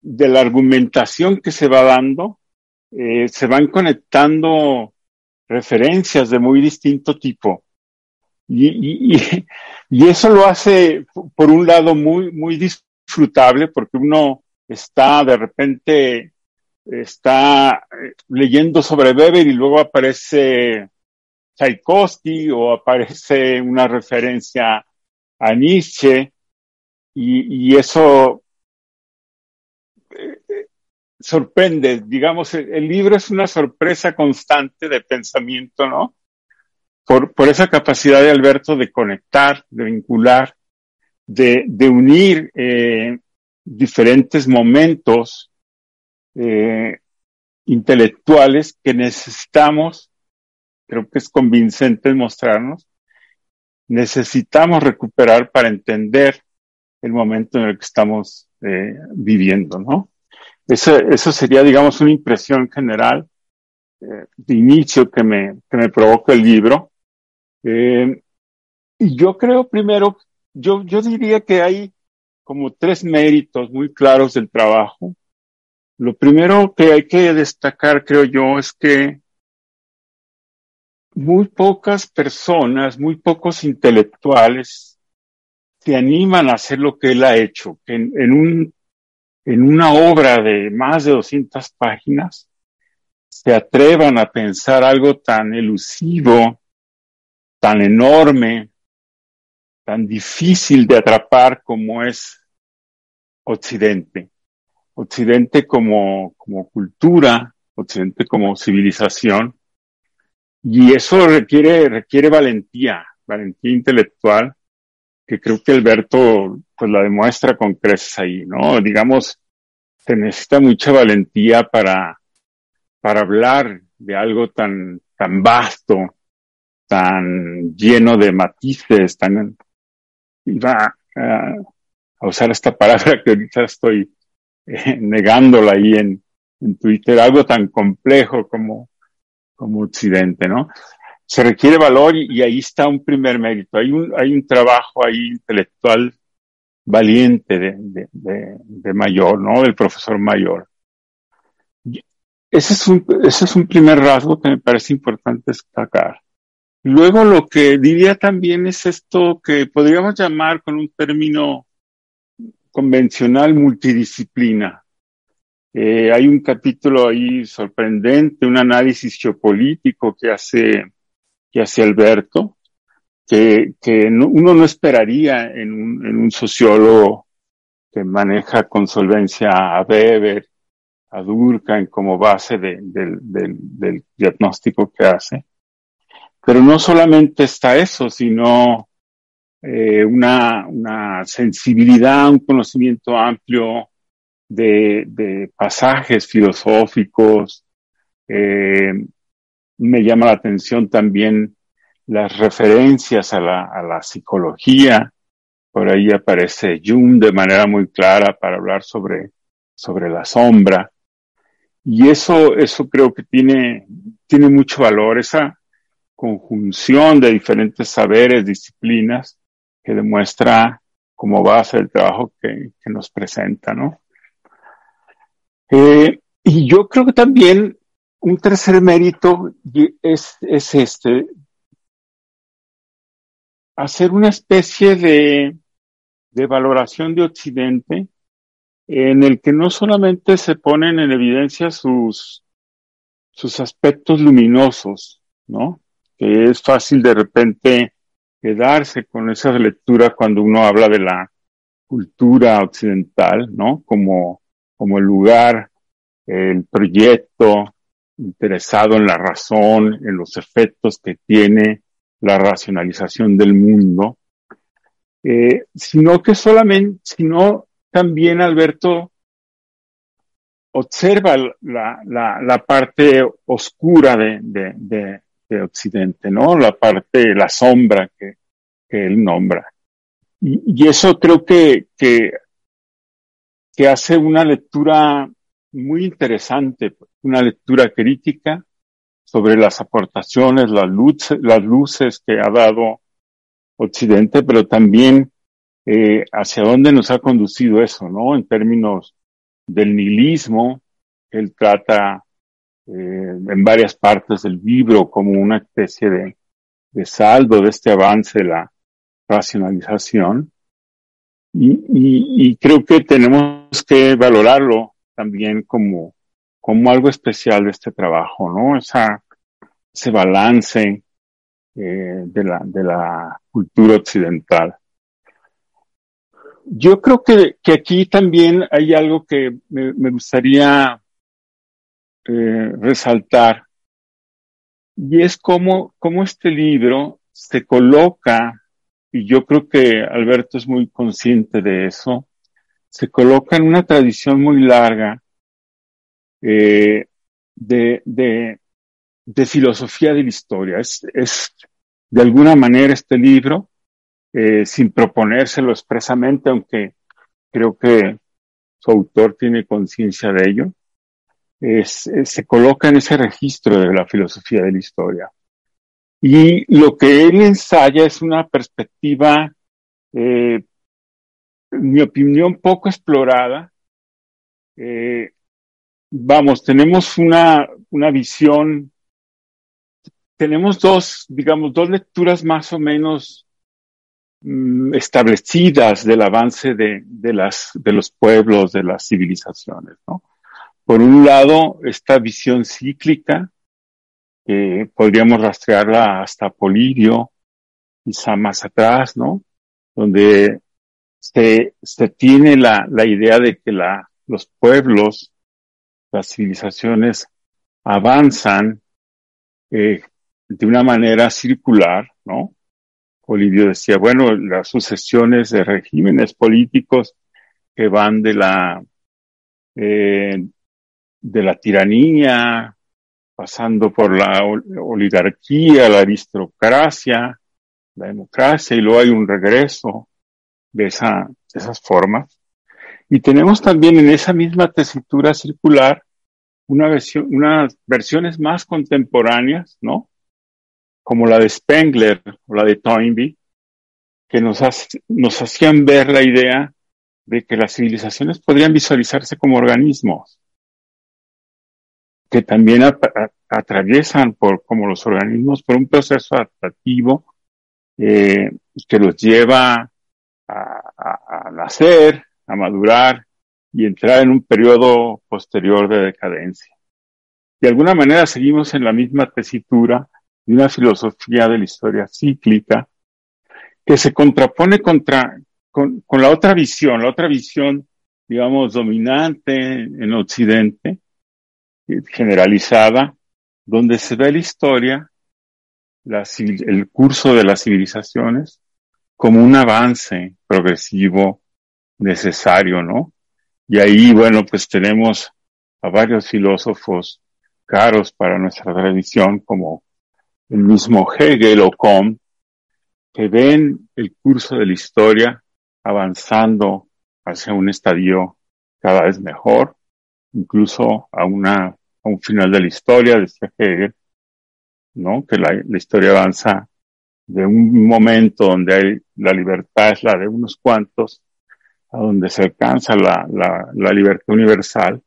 de la argumentación que se va dando, eh, se van conectando referencias de muy distinto tipo. Y, eso lo hace, por un lado, muy, muy disfrutable porque uno está de repente, está eh, leyendo sobre Weber y luego aparece Tchaikovsky o aparece una referencia a Nietzsche y, eso eh, sorprende, digamos, el, libro es una sorpresa constante de pensamiento, ¿no? Por, por esa capacidad de Alberto de conectar, de vincular, de, de unir eh, diferentes momentos eh, intelectuales que necesitamos creo que es convincente mostrarnos, necesitamos recuperar para entender el momento en el que estamos eh, viviendo, ¿no? Eso, eso sería, digamos, una impresión general eh, de inicio que me, que me provoca el libro. Eh, y yo creo primero, yo, yo diría que hay como tres méritos muy claros del trabajo. Lo primero que hay que destacar, creo yo, es que muy pocas personas, muy pocos intelectuales se animan a hacer lo que él ha hecho, que en, un, en una obra de más de 200 páginas se atrevan a pensar algo tan elusivo, tan enorme, tan difícil de atrapar como es Occidente. Occidente como, como cultura, Occidente como civilización, y eso requiere, requiere valentía, valentía intelectual, que creo que Alberto pues la demuestra con creces ahí, ¿no? Digamos, se necesita mucha valentía para, para hablar de algo tan, tan vasto, tan lleno de matices, tan, iba a, usar esta palabra que ahorita estoy eh, negándola ahí en, en Twitter, algo tan complejo como, como Occidente, ¿no? Se requiere valor y, ahí está un primer mérito. Hay un, hay un trabajo ahí intelectual valiente de, de, mayor, ¿no? Del profesor mayor. Ese es, un, ese es un primer rasgo que me parece importante destacar. Luego lo que diría también es esto que podríamos llamar con un término convencional multidisciplina. Eh, hay un capítulo ahí sorprendente, un análisis geopolítico que hace, que hace Alberto, que, que uno no esperaría en un, en un sociólogo que maneja con solvencia a Weber, a Durkheim como base de, del, del, del diagnóstico que hace. Pero no solamente está eso, sino eh, una, una sensibilidad, un conocimiento amplio de, pasajes filosóficos. Eh, me llama la atención también las referencias a la, a la psicología. Por ahí aparece Jung de manera muy clara para hablar sobre, sobre la sombra. Y eso, eso creo que tiene, tiene mucho valor, esa conjunción de diferentes saberes, disciplinas, que demuestra cómo va a ser el trabajo que, nos presenta, ¿no? Eh, y yo creo que también un tercer mérito es, es este, hacer una especie de, de valoración de Occidente en el que no solamente se ponen en evidencia sus, sus aspectos luminosos, ¿no? Que es fácil de repente quedarse con esa lectura cuando uno habla de la cultura occidental, ¿no? Como, como el lugar, el proyecto interesado en la razón, en los efectos que tiene la racionalización del mundo, eh, sino que solamente, sino también Alberto observa la, la, la parte oscura de, de, de, de, Occidente, ¿no? La parte, la sombra que, él nombra. Y, y eso creo que, que, hace una lectura muy interesante, una lectura crítica sobre las aportaciones, las luces, que ha dado Occidente, pero también eh, hacia dónde nos ha conducido eso, ¿no? En términos del nihilismo, él trata en varias partes del libro como una especie de, saldo de este avance de la racionalización. Y, creo que tenemos que valorarlo también como, como algo especial de este trabajo, ¿no? Esa, ese balance eh, de, la, de la cultura occidental. Yo creo que, que aquí también hay algo que me gustaría eh, resaltar, y es cómo, cómo este libro se coloca, y yo creo que Alberto es muy consciente de eso, se coloca en una tradición muy larga eh, de, de, de filosofía de la historia. Es, es de alguna manera este libro, eh, sin proponérselo expresamente, aunque creo que su autor tiene conciencia de ello, es, se coloca en ese registro de la filosofía de la historia. Y lo que él ensaya es una perspectiva, eh, mi opinión, poco explorada. Eh, vamos, tenemos una, una visión tenemos dos, digamos, dos lecturas más o menos mm, establecidas del avance de, de, las, de los pueblos, de las civilizaciones, ¿no? Por un lado, esta visión cíclica, que podríamos rastrearla hasta Polidio, quizá más atrás, ¿no? Donde se, se tiene la, la idea de que la, los pueblos, las civilizaciones avanzan eh, de una manera circular, ¿no? Olivio decía, bueno, las sucesiones de regímenes políticos que van de la, eh, de la tiranía, pasando por la oligarquía, la aristocracia, la democracia, y luego hay un regreso de, esa, de esas formas. Y tenemos también en esa misma tesitura circular una versión, unas versiones más contemporáneas, ¿no? como la de Spengler o la de Toynbee, que nos, nos hacían ver la idea de que las civilizaciones podrían visualizarse como organismos, que también atraviesan por, como los organismos, por un proceso adaptativo eh, que los lleva a, nacer, a madurar y entrar en un periodo posterior de decadencia. De alguna manera seguimos en la misma tesitura de una filosofía de la historia cíclica que se contrapone contra, con, con la otra visión, la otra visión, digamos, dominante en Occidente, generalizada, donde se ve la historia, la, el curso de las civilizaciones, como un avance progresivo necesario, ¿no? Y ahí, bueno, pues tenemos a varios filósofos caros para nuestra tradición, como el mismo Hegel o Comte, que ven el curso de la historia avanzando hacia un estadio cada vez mejor, incluso a una, a un final de la historia, decía Hegel, ¿no? Que la, la historia avanza de un momento donde hay, la libertad es la de unos cuantos, a donde se alcanza la, la, la libertad universal.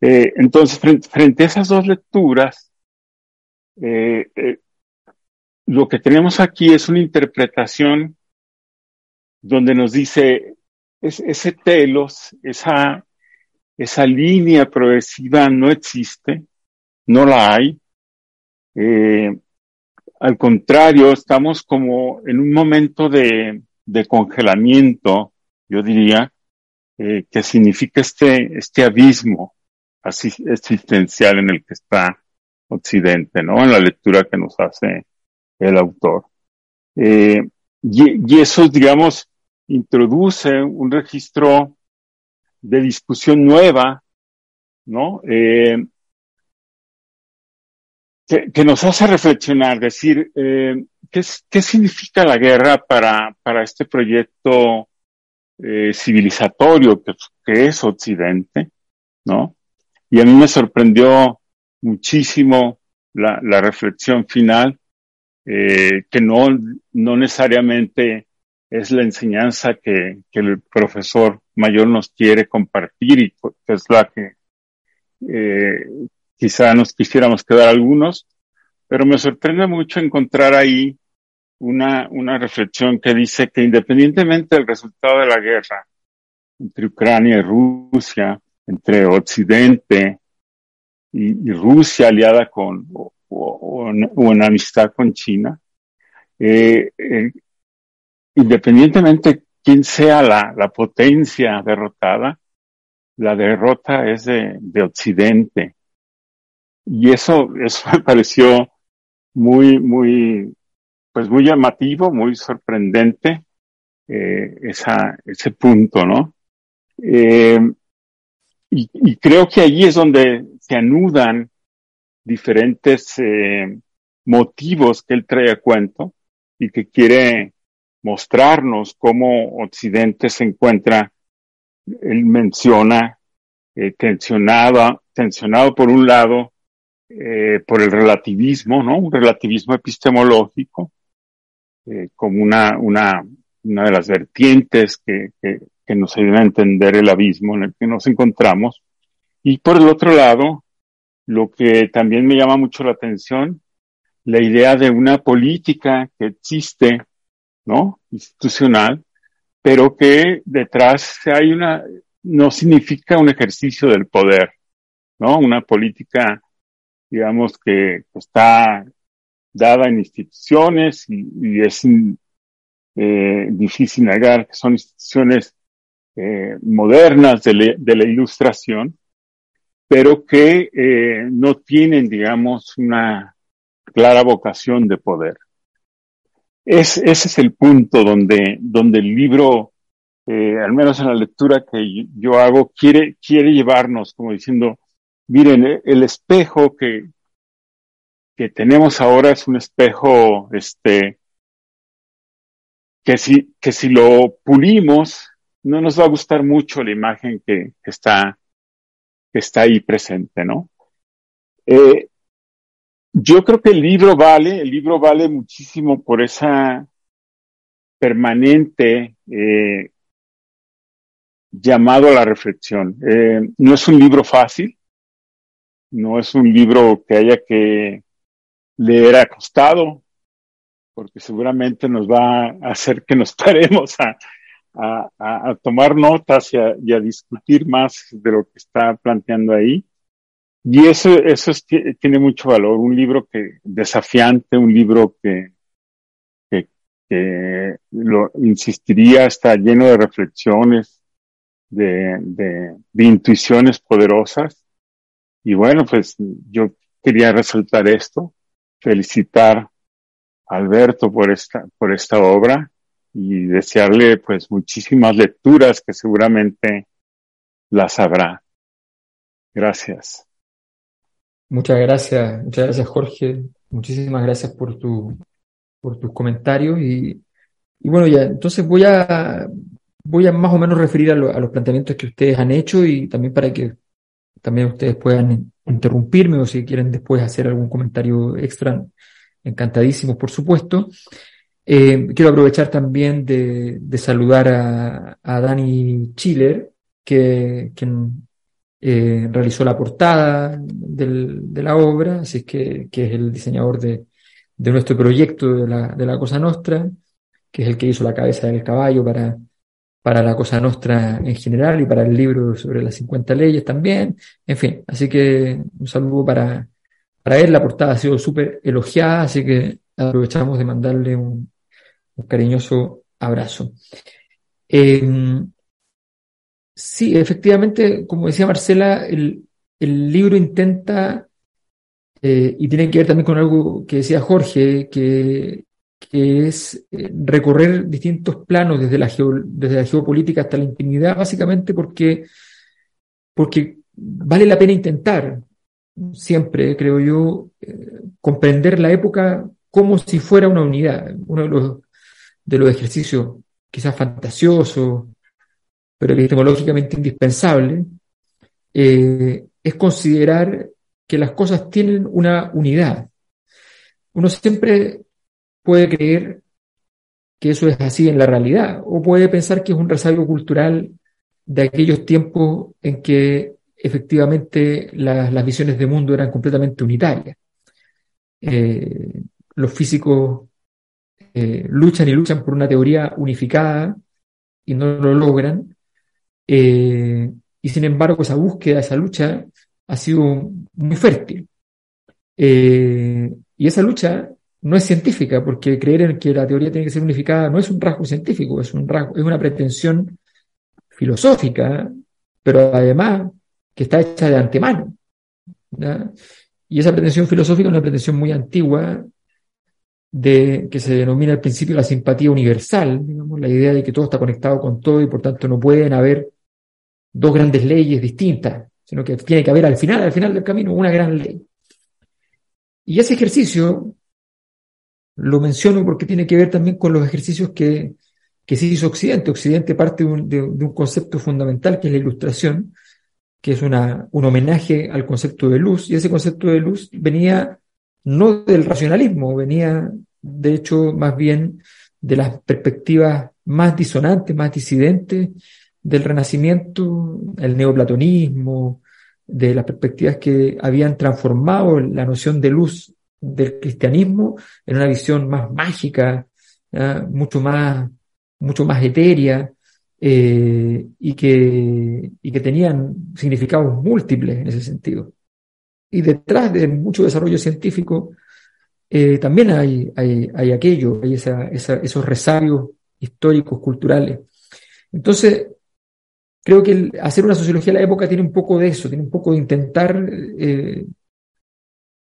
Eh, entonces, frente, frente, a esas dos lecturas, eh, eh, lo que tenemos aquí es una interpretación donde nos dice es, ese telos, esa, esa línea progresiva no existe, no la hay. Eh, al contrario, estamos como en un momento de, de congelamiento, yo diría, eh, que significa este, este abismo existencial en el que está Occidente, ¿no? En la lectura que nos hace el autor. Eh, y, y, eso, digamos, introduce un registro de discusión nueva, ¿no? Eh, que, nos hace reflexionar, decir, eh, ¿qué, ¿qué, significa la guerra para, para este proyecto eh, civilizatorio que, que, es Occidente, ¿no? Y a mí me sorprendió muchísimo la, la reflexión final, eh, que no, no necesariamente es la enseñanza que, que, el profesor mayor nos quiere compartir y que es la que eh, quizá nos quisiéramos quedar algunos, pero me sorprende mucho encontrar ahí una, una reflexión que dice que independientemente del resultado de la guerra entre Ucrania y Rusia, entre Occidente y, Rusia aliada con o, o, en amistad con China, eh, eh, independientemente quién sea la, potencia derrotada, la derrota es de, de Occidente. Y eso, eso me pareció muy, muy, pues muy llamativo, muy sorprendente, eh, ese punto, ¿no? Eh, y, y, creo que allí es donde se anudan diferentes eh, motivos que él trae a cuento y que quiere mostrarnos cómo Occidente se encuentra, él menciona, eh, tensionado, por un lado eh, por el relativismo, ¿no? Un relativismo epistemológico, eh, como una, una, una de las vertientes que, que, que nos ayuda a entender el abismo en el que nos encontramos. Y por el otro lado, lo que también me llama mucho la atención, la idea de una política que existe, ¿no? Institucional, pero que detrás hay una, no significa un ejercicio del poder, ¿no? Una política digamos que está dada en instituciones y, es eh, difícil negar que son instituciones eh, modernas de, la ilustración, pero que eh, no tienen, digamos, una clara vocación de poder. Es, ese es el punto donde, donde el libro, eh, al menos en la lectura que yo hago, quiere, quiere llevarnos, como diciendo, Miren, eh, el espejo que, que tenemos ahora es un espejo, este, que si, que si lo pulimos, no nos va a gustar mucho la imagen que, está, que está ahí presente, ¿no? Eh, yo creo que el libro vale, el libro vale muchísimo por esa permanente eh, llamado a la reflexión. Eh, no es un libro fácil, no es un libro que haya que leer acostado, porque seguramente nos va a hacer que nos paremos a, tomar notas y a, discutir más de lo que está planteando ahí. Y eso, eso es, tiene mucho valor, un libro que desafiante, un libro que, que, que lo insistiría, está lleno de reflexiones, de, de, de intuiciones poderosas y bueno, pues yo quería resaltar esto, felicitar a Alberto por esta, por esta obra y desearle pues muchísimas lecturas que seguramente las habrá. Gracias. Muchas gracias, muchas gracias Jorge, muchísimas gracias por tu, por tus comentarios y, bueno ya, entonces voy a, voy a más o menos referir a, lo, a los planteamientos que ustedes han hecho y también para que también ustedes puedan interrumpirme o si quieren después hacer algún comentario extra, encantadísimos, por supuesto. Eh, quiero aprovechar también de, de saludar a, a, Dani Chiller, que, quien eh, realizó la portada del, de la obra, así que, que es el diseñador de, de nuestro proyecto de la, de la Cosa Nostra, que es el que hizo la cabeza del caballo para, para la Cosa Nostra en general y para el libro sobre las 50 leyes también. En fin, así que un saludo para, para él la portada ha sido súper elogiada, así que aprovechamos de mandarle un, cariñoso abrazo. Em, sí, efectivamente, como decía Marcela, el, libro intenta, eh, y tiene que ver también con algo que decía Jorge, que, es eh, recorrer distintos planos desde la, desde la geopolítica hasta la intimidad, básicamente porque, porque vale la pena intentar, siempre, creo yo, eh, comprender la época como si fuera una unidad. Uno de los, de los ejercicios quizás fantasiosos, pero epistemológicamente indispensable, eh, es considerar que las cosas tienen una unidad. Uno siempre puede creer que eso es así en la realidad, o puede pensar que es un resabio cultural de aquellos tiempos en que efectivamente las visiones de mundo eran completamente unitarias. Eh, los físicos eh, luchan y luchan por una teoría unificada y no lo logran. Eh, y sin embargo, esa búsqueda, esa lucha ha sido muy fértil. y esa lucha no es científica, porque creer en que la teoría tiene que ser unificada no es un rasgo científico, es, un rasgo, es una pretensión filosófica, pero además que está hecha de antemano. Y esa pretensión filosófica es una pretensión muy antigua de, que se denomina el principio la simpatía universal, digamos, la idea de que todo está conectado con todo y por tanto no pueden haber dos grandes leyes distintas, sino que tiene que haber al final, al final del camino, una gran ley. Y ese ejercicio lo menciono porque tiene que ver también con los ejercicios que, que se hizo Occidente. Occidente parte de un, concepto fundamental que es la ilustración, que es una, un homenaje al concepto de luz, y ese concepto de luz venía no del racionalismo, venía de hecho más bien de las perspectivas más disonantes, más disidentes del Renacimiento, el neoplatonismo, de las perspectivas que habían transformado la noción de luz del cristianismo en una visión más mágica, mucho más, mucho más etérea, eh, y, que, y que tenían significados múltiples en ese sentido. Y detrás de mucho desarrollo científico eh, también hay, hay, hay, aquello, hay esa, esos resabios históricos, culturales. Entonces, creo que hacer una sociología de la época tiene un poco de eso, tiene un poco de intentar eh,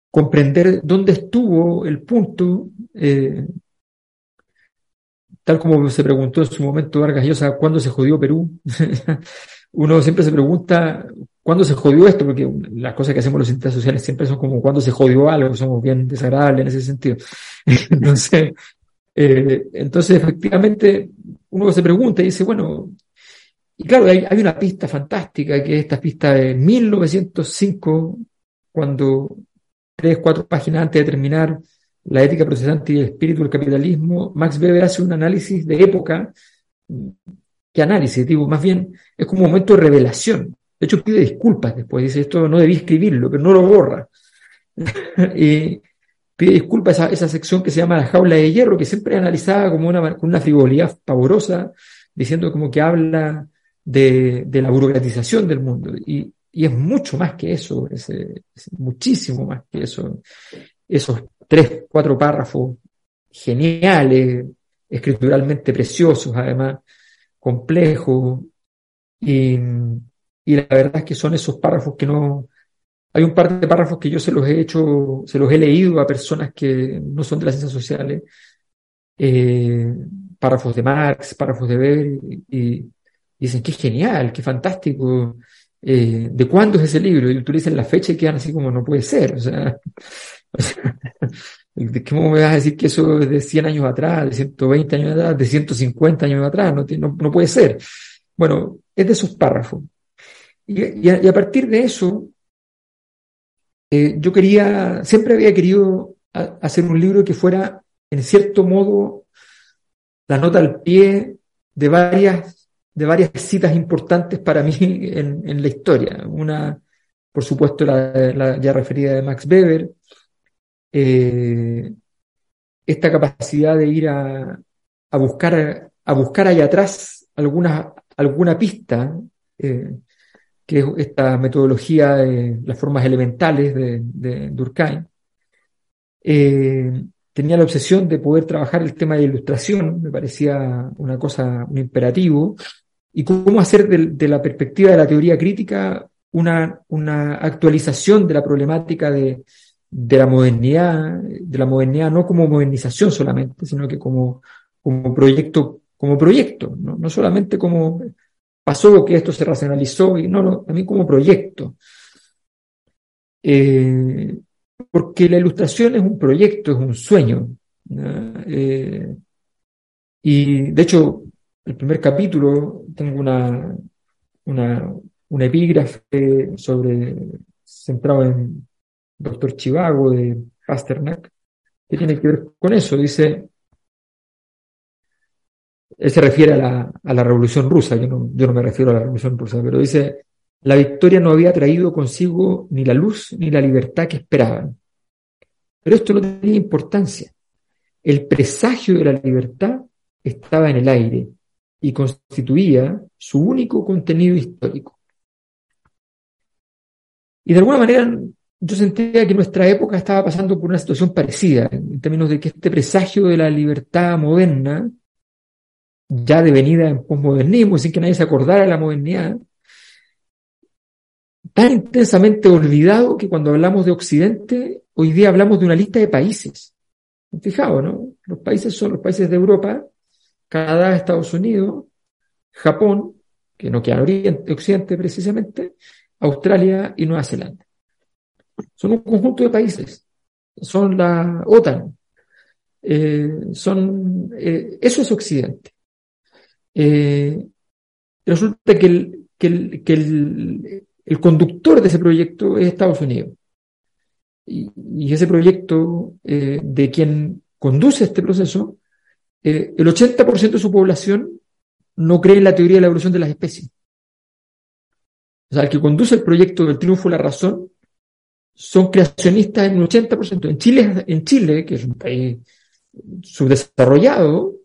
comprender dónde estuvo el punto eh, tal como se preguntó en su momento Vargas Llosa, ¿cuándo se jodió Perú? Uno siempre se pregunta, ¿cuándo se jodió esto? Porque las cosas que hacemos los cientistas sociales siempre son como cuando se jodió algo, somos bien desagradables en ese sentido. entonces, eh, entonces, efectivamente, uno se pregunta y dice, bueno, y claro, hay, una pista fantástica, que es esta pista de 1905, cuando tres, cuatro páginas antes de terminar la ética procesante y el espíritu del capitalismo, Max Weber hace un análisis de época. ¿Qué análisis? Digo, más bien es como un momento de revelación. De hecho, pide disculpas después. Dice, esto no debí escribirlo, pero no lo borra. y pide disculpas a esa, sección que se llama la jaula de hierro, que siempre es analizada como una, una frivolidad pavorosa, diciendo como que habla de, de la burocratización del mundo. Y, y es mucho más que eso, es, muchísimo más que eso. Esos tres, cuatro párrafos geniales, escrituralmente preciosos, además, complejos, y, y, la verdad es que son esos párrafos que no... Hay un par de párrafos que yo se los he hecho, se los he leído a personas que no son de las ciencias sociales, eh, párrafos de Marx, párrafos de Weber, y, dicen, qué genial, qué fantástico, eh, ¿de cuándo es ese libro? Y dices la fecha y quedan así como no puede ser, o sea, ¿Cómo me vas a decir que eso es de 100 años atrás, de 120 años atrás, de 150 años atrás? No, no, puede ser. Bueno, es de esos párrafos. Y, a, partir de eso, eh, yo quería, siempre había querido hacer un libro que fuera, en cierto modo, la nota al pie de varias, de varias citas importantes para mí en, la historia. Una, por supuesto, la, ya referida de Max Weber, eh, esta capacidad de ir a, buscar, a buscar allá atrás alguna, alguna pista, eh, que es esta metodología de las formas elementales de, de Durkheim, eh, tenía la obsesión de poder trabajar el tema de ilustración, me parecía una cosa, un imperativo, y cómo hacer de, la perspectiva de la teoría crítica una, una actualización de la problemática de, de, la modernidad, de la modernidad no como modernización solamente, sino que como, como proyecto, como proyecto, no, no solamente como pasó que esto se racionalizó, y no, no también como proyecto. Eh, porque la ilustración es un proyecto, es un sueño. Eh, y de hecho, el primer capítulo tengo una, una, una epígrafe sobre, centrado en Doctor Chivago de Pasternak, que tiene que ver con eso. Dice, él se refiere a la, a la Revolución Rusa, yo no, yo no me refiero a la Revolución Rusa, pero dice, la victoria no había traído consigo ni la luz ni la libertad que esperaban. Pero esto no tenía importancia. El presagio de la libertad estaba en el aire y constituía su único contenido histórico. Y de alguna manera yo sentía que nuestra época estaba pasando por una situación parecida, en términos de que este presagio de la libertad moderna, ya devenida en posmodernismo, sin que nadie se acordara de la modernidad, tan intensamente olvidado que cuando hablamos de Occidente, hoy día hablamos de una lista de países. Fijaos, ¿no? Los países son los países de Europa, Canadá, Estados Unidos, Japón, que no queda Oriente, Occidente precisamente, Australia y Nueva Zelanda. Son un conjunto de países. Son la OTAN. Eh, son, eh, eso es Occidente. Eh, resulta que el, que el, el, conductor de ese proyecto es Estados Unidos. Y, ese proyecto de quien conduce este proceso, eh, el 80% de su población no cree en la teoría de la evolución de las especies. O sea, el que conduce el proyecto del triunfo de la razón son creacionistas en un 80%. En Chile, en Chile que es un país subdesarrollado,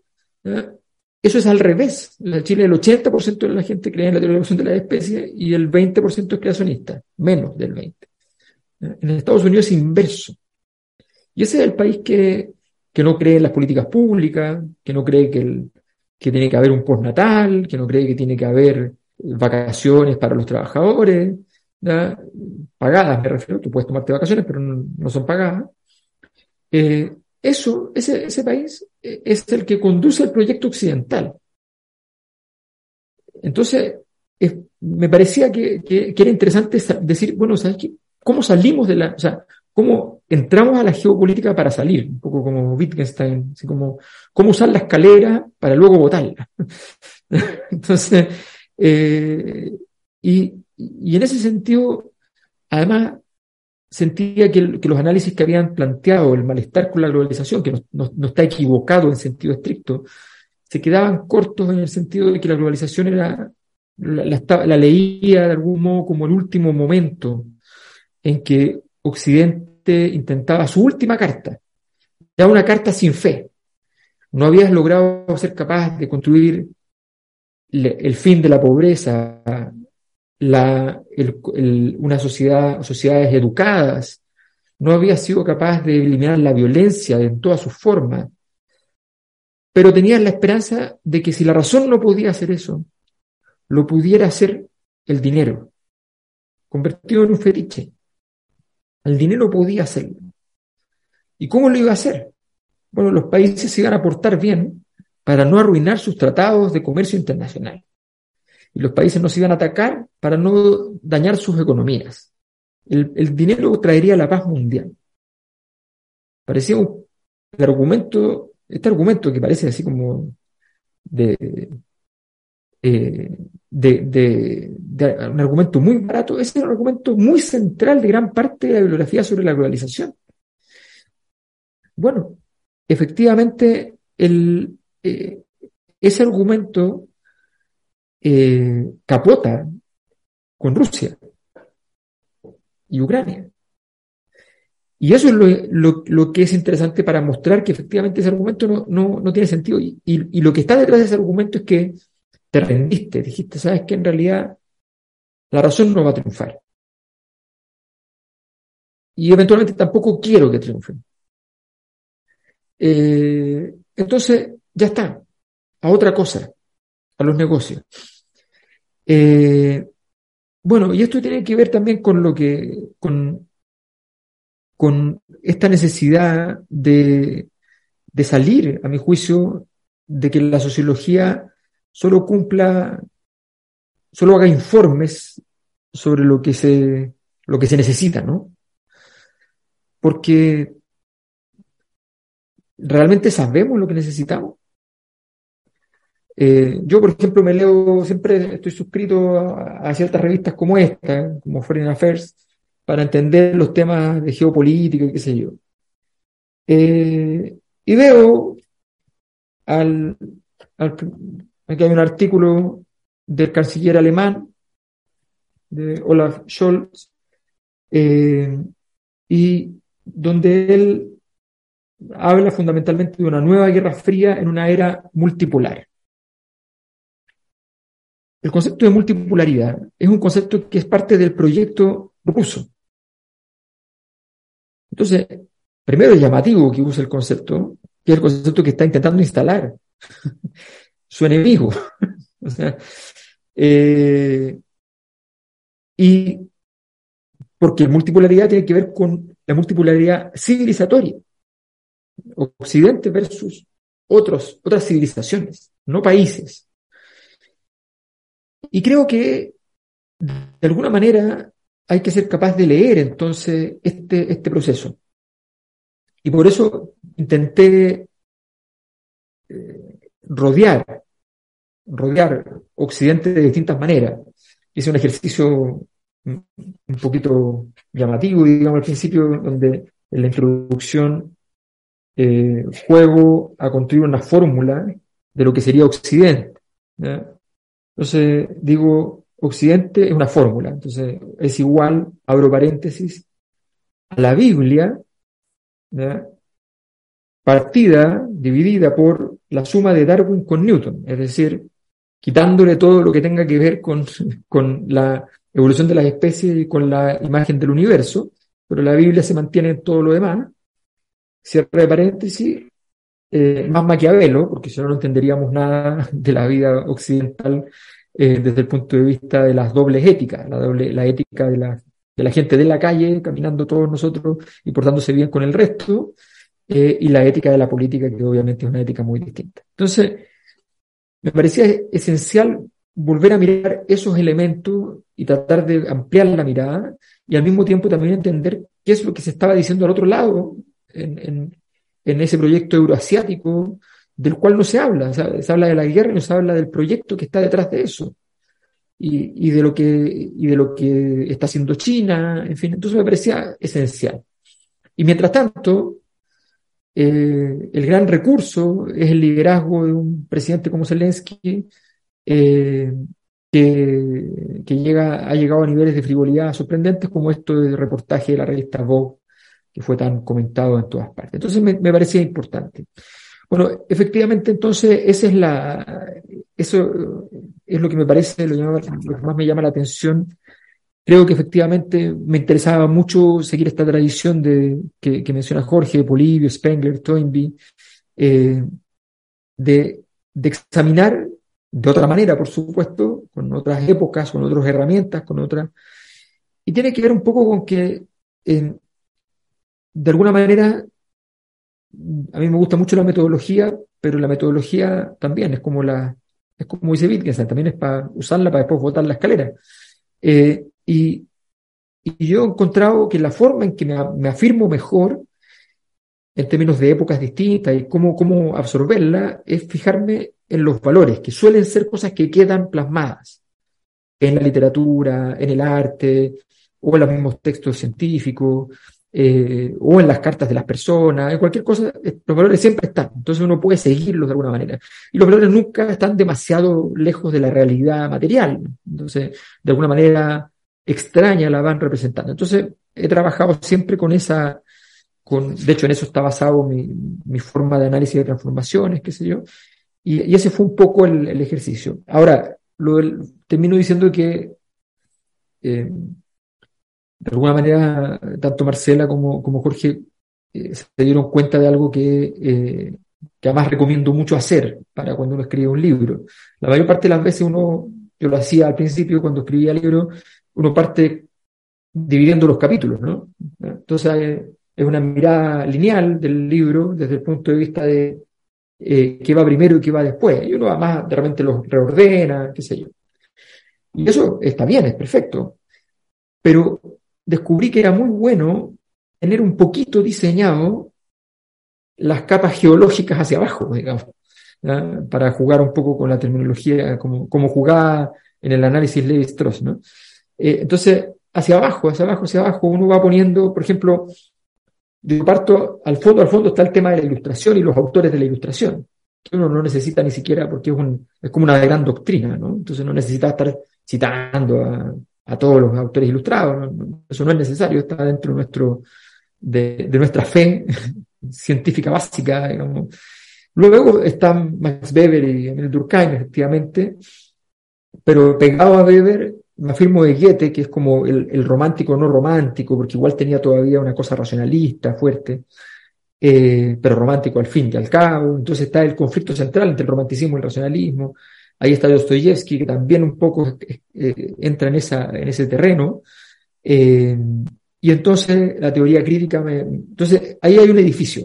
eso es al revés. En Chile el 80% de la gente cree en la teoría de la evolución de las especies y el 20% es creacionista, menos del 20%. En Estados Unidos es inverso. Y ese es el país que, que no cree en las políticas públicas, que no cree que, que tiene que haber un postnatal, que no cree que tiene que haber vacaciones para los trabajadores, pagadas me refiero, tú puedes tomarte vacaciones, pero no, son pagadas. Eh, eso, ese, país eh, es el que conduce el proyecto occidental. Entonces, me parecía que, que, era interesante decir, bueno, ¿sabes qué? ¿Cómo salimos de la, o sea, cómo entramos a la geopolítica para salir? Un poco como Wittgenstein, así como, cómo usar la escalera para luego botarla. Entonces, eh, y, y en ese sentido, además, sentía que, los análisis que habían planteado el malestar con la globalización, que no, está equivocado en sentido estricto, se quedaban cortos en el sentido de que la globalización era, la, la, leía de algún modo como el último momento en que Occidente intentaba su última carta, ya una carta sin fe. No habías logrado ser capaz de construir el fin de la pobreza, la, una sociedad, sociedades educadas, no había sido capaz de eliminar la violencia en todas sus formas, pero tenía la esperanza de que si la razón no podía hacer eso, lo pudiera hacer el dinero, convertido en un fetiche. El dinero podía hacerlo. ¿Y cómo lo iba a hacer? Bueno, los países se iban a portar bien para no arruinar sus tratados de comercio internacional y los países no se iban a atacar para no dañar sus economías. El, dinero traería la paz mundial. Parecía un argumento, este argumento que parece así como de, eh, de, un argumento muy barato, es un argumento muy central de gran parte de la bibliografía sobre la globalización. Bueno, efectivamente, el, eh, ese argumento eh, capota con Rusia y Ucrania. Y eso es lo, lo, que es interesante para mostrar que efectivamente ese argumento no, no, no tiene sentido. Y, y, lo que está detrás de ese argumento es que te rendiste, dijiste, sabes que en realidad la razón no va a triunfar. Y eventualmente tampoco quiero que triunfen. Eh, entonces, ya está, a otra cosa, a los negocios. Eh, bueno, y esto tiene que ver también con lo que, con, con esta necesidad de, de salir, a mi juicio, de que la sociología solo cumpla, solo haga informes sobre lo que se, lo que se necesita, ¿no? Porque realmente sabemos lo que necesitamos. Eh, yo, por ejemplo, me leo, siempre estoy suscrito a, ciertas revistas como esta, como Foreign Affairs, para entender los temas de geopolítica y qué sé yo. Eh, y veo al, aquí hay un artículo del canciller alemán, de Olaf Scholz, eh, y donde él habla fundamentalmente de una nueva guerra fría en una era multipolar. El concepto de multipolaridad es un concepto que es parte del proyecto ruso. Entonces, primero es llamativo que use el concepto, que es el concepto que está intentando instalar su enemigo. o sea, eh, y porque multipolaridad tiene que ver con la multipolaridad civilizatoria. Occidente versus otros, otras civilizaciones, no países. Y creo que de alguna manera hay que ser capaz de leer entonces este, este proceso. Y por eso intenté eh, rodear, rodear Occidente de distintas maneras. Hice un ejercicio un poquito llamativo, digamos, al principio, donde en la introducción eh, juego a construir una fórmula de lo que sería Occidente. Entonces, digo, Occidente es una fórmula, entonces es igual, abro paréntesis, a la Biblia, partida, dividida por la suma de Darwin con Newton, es decir, quitándole todo lo que tenga que ver con, con la evolución de las especies y con la imagen del universo, pero la Biblia se mantiene en todo lo demás. Cierre de paréntesis, eh, más Maquiavelo, porque si no, no entenderíamos nada de la vida occidental eh, desde el punto de vista de las dobles éticas, la, doble, la ética de la, de la gente de la calle, caminando todos nosotros y portándose bien con el resto, eh, y la ética de la política, que obviamente es una ética muy distinta. Entonces, me parecía esencial volver a mirar esos elementos y tratar de ampliar la mirada y al mismo tiempo también entender qué es lo que se estaba diciendo al otro lado en, en, ese proyecto euroasiático del cual no se habla. Se habla de la guerra y no se habla del proyecto que está detrás de eso. Y, y, de lo que, y de lo que está haciendo China, en fin, entonces me parecía esencial. Y mientras tanto, eh, el gran recurso es el liderazgo de un presidente como Zelensky, eh, que, llega, ha llegado a niveles de frivolidad sorprendentes como esto del reportaje de la revista Vogue, que fue tan comentado en todas partes. Entonces me, me parecía importante. Bueno, efectivamente, entonces, esa es la, eso es lo que me parece, lo, lo, que más me llama la atención. Creo que efectivamente me interesaba mucho seguir esta tradición de, que, menciona Jorge, Polibio, Spengler, Toynbee, eh, de, examinar de otra manera, por supuesto, con otras épocas, con otras herramientas, con otras... Y tiene que ver un poco con que, de alguna manera, a mí me gusta mucho la metodología, pero la metodología también es como la, es como dice Wittgenstein, también es para usarla para después botar la escalera. Eh, y, y, yo he encontrado que la forma en que me, me, afirmo mejor, en términos de épocas distintas y cómo, cómo absorberla, es fijarme en los valores, que suelen ser cosas que quedan plasmadas en la literatura, en el arte, o en los mismos textos científicos, eh, o en las cartas de las personas, en cualquier cosa, eh, los valores siempre están, entonces uno puede seguirlos de alguna manera. Y los valores nunca están demasiado lejos de la realidad material, entonces de alguna manera extraña la van representando. Entonces he trabajado siempre con esa, con, de hecho en eso está basado mi, mi forma de análisis de transformaciones, qué sé yo, y, ese fue un poco el, ejercicio. Ahora, termino diciendo que eh, de alguna manera tanto Marcela como, como Jorge eh, se dieron cuenta de algo que, eh, que además recomiendo mucho hacer para cuando uno escribe un libro. La mayor parte de las veces uno, yo lo hacía al principio cuando escribía el libro, uno parte dividiendo los capítulos, ¿no? Entonces es una mirada lineal del libro desde el punto de vista de eh, qué va primero y qué va después. Y uno además de repente los reordena, qué sé yo. Y eso está bien, es perfecto. Pero descubrí que era muy bueno tener un poquito diseñado las capas geológicas hacia abajo, digamos, para jugar un poco con la terminología, como, como jugaba en el análisis Levi-Strauss, ¿no? Eh, entonces, hacia abajo, hacia abajo, hacia abajo, uno va poniendo, por ejemplo, yo parto, al fondo, al fondo está el tema de la ilustración y los autores de la ilustración, que uno no necesita ni siquiera porque es, un, es como una gran doctrina, ¿no? Entonces no necesita estar citando a, todos los autores ilustrados, eso no es necesario, está dentro de, nuestro, de, de nuestra fe científica básica, digamos. Luego están Max Weber y Emil Durkheim, efectivamente, pero pegado a Weber me afirmo de Goethe, que es como el, romántico no romántico, porque igual tenía todavía una cosa racionalista fuerte, eh, pero romántico al fin y al cabo. Entonces está el conflicto central entre el romanticismo y el racionalismo. Ahí está Dostoyevsky, que también un poco eh, entra en, esa, en ese terreno. Eh, y entonces la teoría crítica, me, entonces ahí hay un edificio.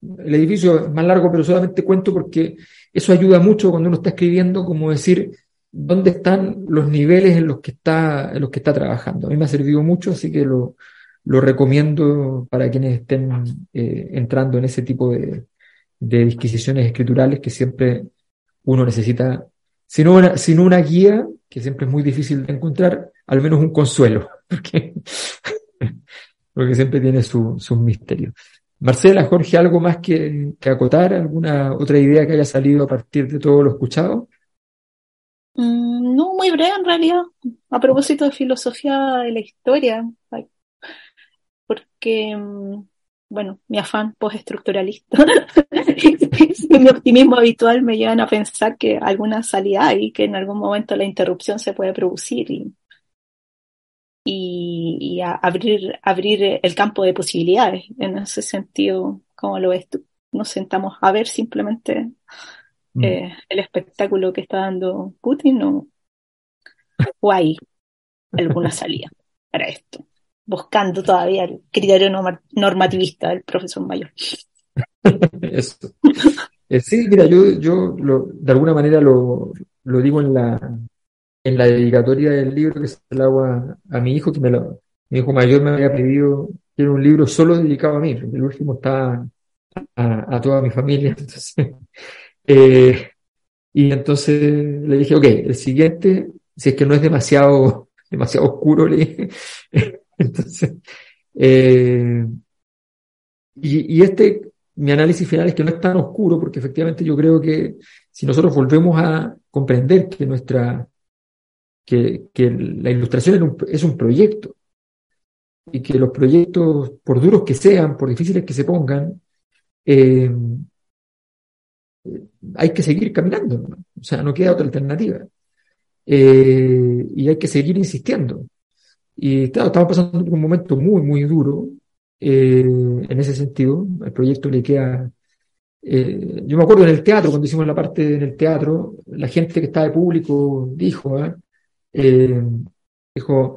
El edificio es más largo, pero solamente cuento porque eso ayuda mucho cuando uno está escribiendo, como decir, dónde están los niveles en los que está, en los que está trabajando. A mí me ha servido mucho, así que lo, lo recomiendo para quienes estén eh, entrando en ese tipo de, de, disquisiciones escriturales que siempre uno necesita, si no, una, una guía, que siempre es muy difícil de encontrar, al menos un consuelo, porque, porque siempre tiene sus su misterios. Marcela, Jorge, ¿algo más que, que acotar? ¿Alguna otra idea que haya salido a partir de todo lo escuchado? Mm, no, muy breve en realidad, a propósito de filosofía de la historia, porque, mm, bueno, mi afán postestructuralista y mi optimismo habitual me llevan a pensar que alguna salida hay, que en algún momento la interrupción se puede producir y, y, abrir, abrir el campo de posibilidades. En ese sentido, como lo ves tú? Nos sentamos a ver simplemente Mm. Eh, el espectáculo que está dando Putin o, o hay alguna salida para esto, buscando todavía el criterio normativista del profesor mayor. Eso. Eh, sí, mira, yo, yo de alguna manera lo, lo, digo en la, en la dedicatoria del libro que se lo hago a, mi hijo, que me lo, mi hijo mayor me había pedido era un libro solo dedicado a mí, el último está a, a toda mi familia. Entonces, eh, y entonces le dije, ok, el siguiente, si es que no es demasiado, demasiado oscuro, le dije. entonces, eh, y, y, este, mi análisis final es que no es tan oscuro, porque efectivamente yo creo que si nosotros volvemos a comprender que nuestra, que, que la ilustración es un, proyecto, y que los proyectos, por duros que sean, por difíciles que se pongan, eh, hay que seguir caminando, o sea, no queda otra alternativa. Eh, y hay que seguir insistiendo. Y claro, estamos pasando un momento muy, muy duro eh, en ese sentido. El proyecto le queda... Eh, yo me acuerdo en el teatro, cuando hicimos la parte en el teatro, la gente que estaba de público dijo, dijo,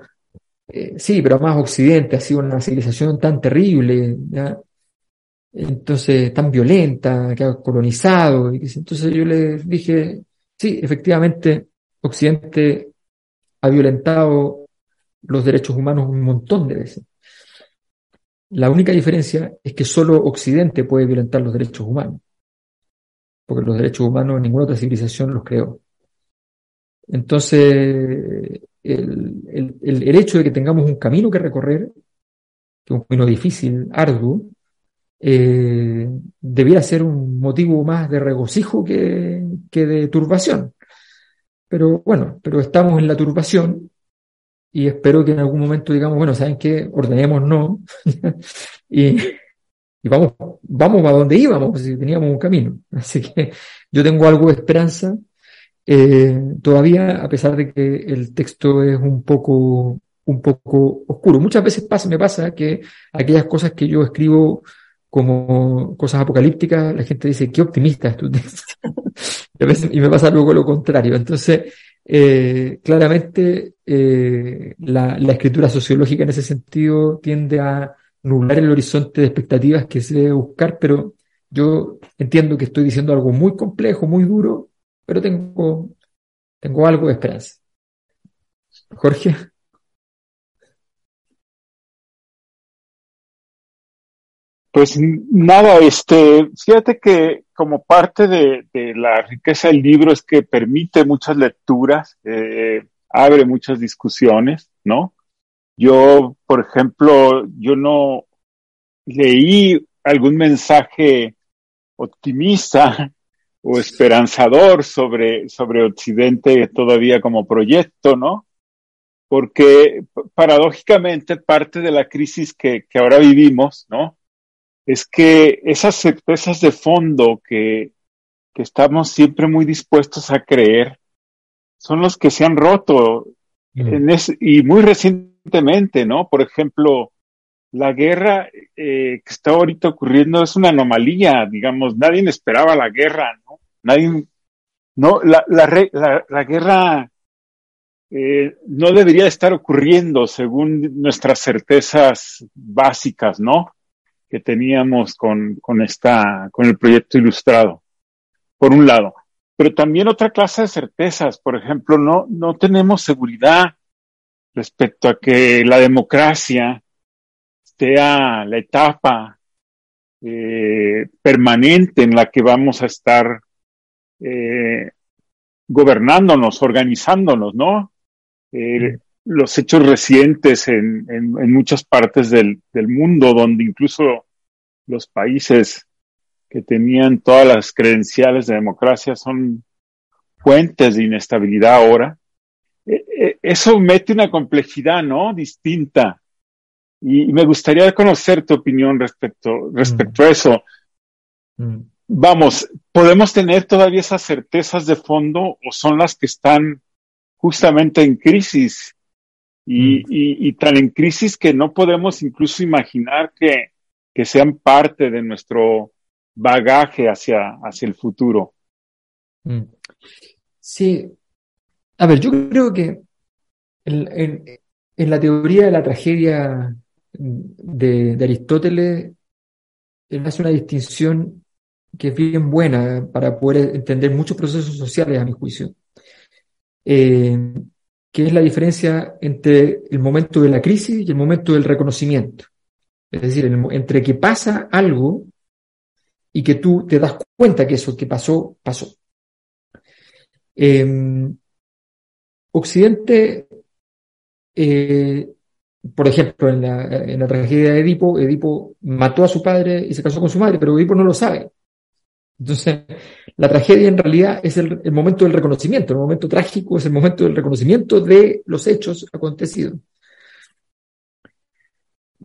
sí, pero más Occidente ha sido una civilización tan terrible. Entonces tan violenta, que ha colonizado. Entonces yo le dije, sí, efectivamente, Occidente ha violentado los derechos humanos un montón de veces. La única diferencia es que solo Occidente puede violentar los derechos humanos, porque los derechos humanos ninguna otra civilización los creó. Entonces, el, el, el hecho de que tengamos un camino que recorrer, que es un camino difícil, arduo, eh, debiera ser un motivo más de regocijo que, que de turbación. Pero bueno, pero estamos en la turbación y espero que en algún momento digamos, bueno, ¿saben qué? Ordenemos no y, y, vamos, vamos a donde íbamos, si teníamos un camino. Así que yo tengo algo de esperanza eh, todavía, a pesar de que el texto es un poco, un poco oscuro. Muchas veces pasa, me pasa que aquellas cosas que yo escribo como cosas apocalípticas, la gente dice, qué optimista es tu texto. y me pasa luego lo contrario. Entonces, eh, claramente eh, la, la, escritura sociológica en ese sentido tiende a nublar el horizonte de expectativas que se debe buscar, pero yo entiendo que estoy diciendo algo muy complejo, muy duro, pero tengo, tengo algo de esperanza. Jorge. Pues nada, este, fíjate que como parte de, la riqueza del libro es que permite muchas lecturas, eh, abre muchas discusiones, ¿no? Yo, por ejemplo, yo no leí algún mensaje optimista o esperanzador sobre, sobre Occidente todavía como proyecto, ¿no? Porque paradójicamente parte de la crisis que, que ahora vivimos, ¿no? Es que esas certezas de fondo que, que estamos siempre muy dispuestos a creer son los que se han roto mm. en y muy recientemente, ¿no? Por ejemplo, la guerra eh, que está ahorita ocurriendo es una anomalía, digamos, nadie esperaba la guerra, ¿no? Nadie, no, la, la, la, guerra eh, no debería estar ocurriendo según nuestras certezas básicas, ¿no? Que teníamos con, con, esta, con el proyecto ilustrado, por un lado. Pero también otra clase de certezas, por ejemplo, no, no tenemos seguridad respecto a que la democracia sea la etapa eh, permanente en la que vamos a estar eh, gobernándonos, organizándonos, ¿no? Los hechos recientes en, en, muchas partes del, del, mundo, donde incluso los países que tenían todas las credenciales de democracia son fuentes de inestabilidad ahora. E, e, eso mete una complejidad, ¿no? Distinta. Y, me gustaría conocer tu opinión respecto, respecto a mm. eso. Mm. Vamos, ¿podemos tener todavía esas certezas de fondo o son las que están justamente en crisis? Mm. y, tan en crisis que no podemos incluso imaginar que, que sean parte de nuestro bagaje hacia, hacia el futuro. Mm. Sí. A ver, yo creo que en, en, la teoría de la tragedia de, de, Aristóteles, él hace una distinción que es bien buena para poder entender muchos procesos sociales, a mi juicio. Eh, que es la diferencia entre el momento de la crisis y el momento del reconocimiento. Es decir, entre que pasa algo y que tú te das cuenta que eso que pasó, pasó. Em, Occidente, eh, por ejemplo, en la, en la, tragedia de Edipo, Edipo mató a su padre y se casó con su madre, pero Edipo no lo sabe. Entonces, la tragedia en realidad es el, momento del reconocimiento, el momento trágico es el momento del reconocimiento de los hechos acontecidos.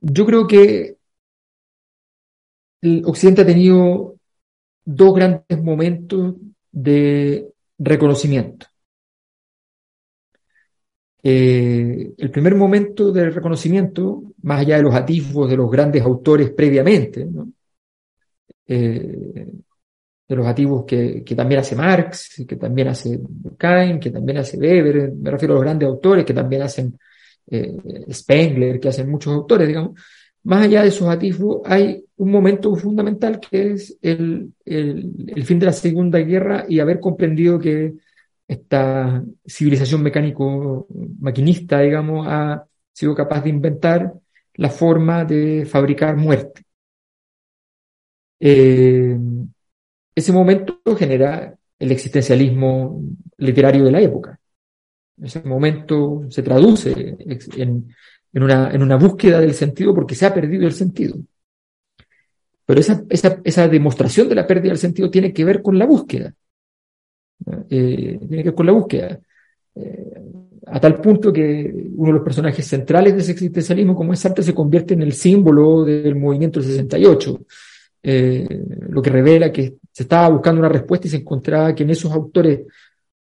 Yo creo que el Occidente ha tenido dos grandes momentos de reconocimiento. Eh, el primer momento de reconocimiento, más allá de los atisbos de los grandes autores previamente, ¿no? Eh, de los activos que, que, también hace Marx, que también hace Durkheim, que también hace Weber, me refiero a los grandes autores que también hacen eh, Spengler, que hacen muchos autores, digamos. Más allá de esos atisbos, hay un momento fundamental que es el, el, el fin de la Segunda Guerra y haber comprendido que esta civilización mecánico-maquinista, digamos, ha sido capaz de inventar la forma de fabricar muerte. Eh, ese momento genera el existencialismo literario de la época. Ese momento se traduce en, una, búsqueda del sentido porque se ha perdido el sentido. Pero esa demostración de la pérdida del sentido tiene que ver con la búsqueda. Eh, tiene que ver con la búsqueda. Eh, a tal punto que uno de los personajes centrales de ese existencialismo, como es Sartre, se convierte en el símbolo del movimiento del 68. Eh, lo que revela que se estaba buscando una respuesta y se encontraba que en esos autores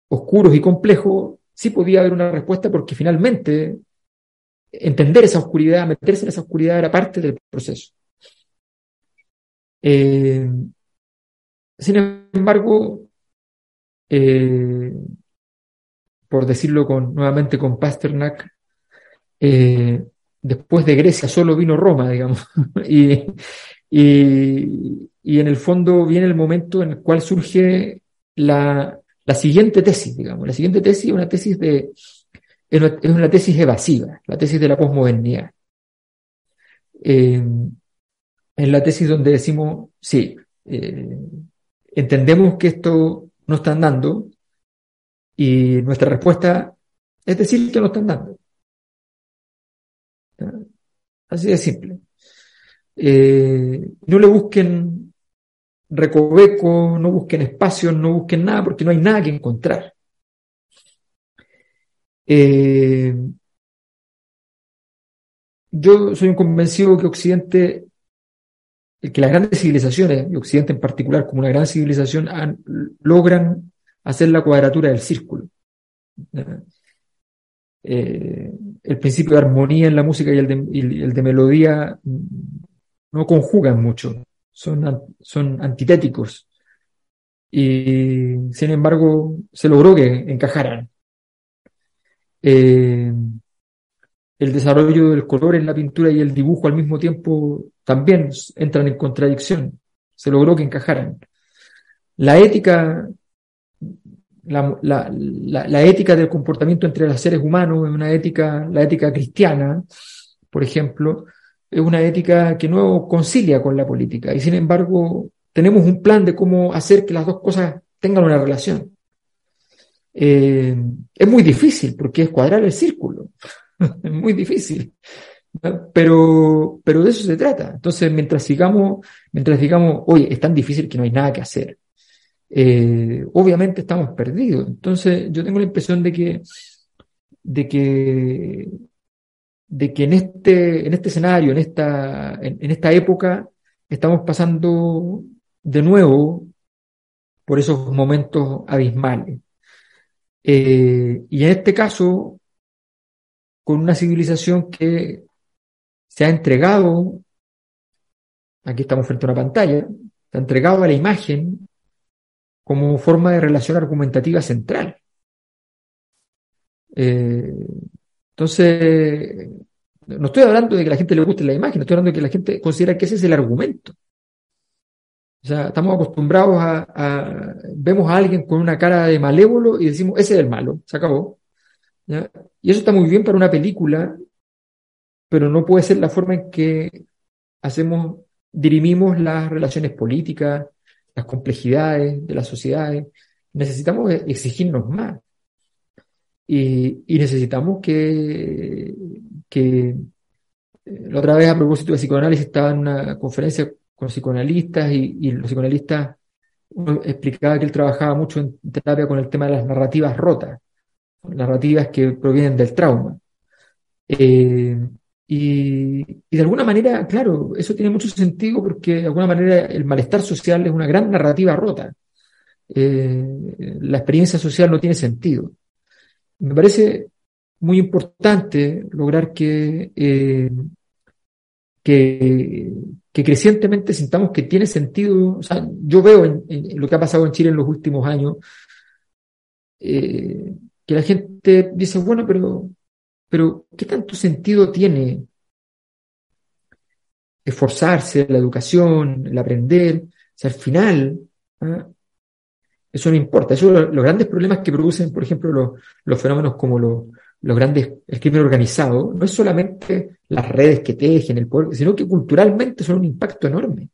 oscuros y complejos sí podía haber una respuesta porque finalmente entender esa oscuridad, meterse en esa oscuridad era parte del proceso. Eh, sin embargo, eh, por decirlo con, nuevamente con Pasternak, después de Grecia solo vino Roma, digamos, y, y, en el fondo viene el momento en el cual surge la, la siguiente tesis, digamos. La siguiente tesis es una tesis de, es una, tesis evasiva, la tesis de la posmodernidad. Eh, es la tesis donde decimos, sí, eh, entendemos que esto no está dando y nuestra respuesta es decir que no están dando. Así de simple. Eh, no le busquen recoveco, no busquen espacios, no busquen nada, porque no hay nada que encontrar. Eh, yo soy un convencido que Occidente, que las grandes civilizaciones, y Occidente en particular como una gran civilización, logran hacer la cuadratura del círculo. Eh, el principio de armonía en la música y el de melodía no conjugan mucho, son, son antitéticos. Y sin embargo, se logró que encajaran. Eh, el desarrollo del color en la pintura y el dibujo al mismo tiempo también entran en contradicción. Se logró que encajaran. La ética, la, la, la, ética del comportamiento entre los seres humanos, una ética, la ética cristiana, por ejemplo, es una ética que no concilia con la política y sin embargo tenemos un plan de cómo hacer que las dos cosas tengan una relación. Eh, es muy difícil porque es cuadrar el círculo, es muy difícil, pero, pero de eso se trata. Entonces, mientras sigamos, mientras digamos, oye, es tan difícil que no hay nada que hacer, eh, obviamente estamos perdidos. Entonces, yo tengo la impresión de que, de que de que en este, en este escenario, en esta, en, esta época, estamos pasando de nuevo por esos momentos abismales. Eh, y en este caso, con una civilización que se ha entregado, aquí estamos frente a una pantalla, se ha entregado a la imagen como forma de relación argumentativa central. Eh, entonces, no estoy hablando de que la gente le guste la imagen, estoy hablando de que la gente considera que ese es el argumento. O sea, estamos acostumbrados a, vemos a alguien con una cara de malévolo y decimos, ese es el malo, se acabó. Y eso está muy bien para una película, pero no puede ser la forma en que hacemos, dirimimos las relaciones políticas, las complejidades de las sociedades. Necesitamos exigirnos más. Y, necesitamos que, eh, la otra vez a propósito de psicoanálisis estaba en una conferencia con psicoanalistas y, los psicoanalistas explicaba que él trabajaba mucho en terapia con el tema de las narrativas rotas, narrativas que provienen del trauma. Eh, y, de alguna manera, claro, eso tiene mucho sentido porque de alguna manera el malestar social es una gran narrativa rota. Eh, la experiencia social no tiene sentido. Me parece muy importante lograr que, eh, que, crecientemente sintamos que tiene sentido. O sea, yo veo en, lo que ha pasado en Chile en los últimos años, eh, que la gente dice, bueno, pero, pero ¿qué tanto sentido tiene esforzarse, la educación, el aprender? O sea, al final, ¿ah? Eso no importa. Eso, los grandes problemas que producen, por ejemplo, los, fenómenos como los, los grandes, el crimen organizado, no es solamente las redes que tejen, el poder, sino que culturalmente son un impacto enorme.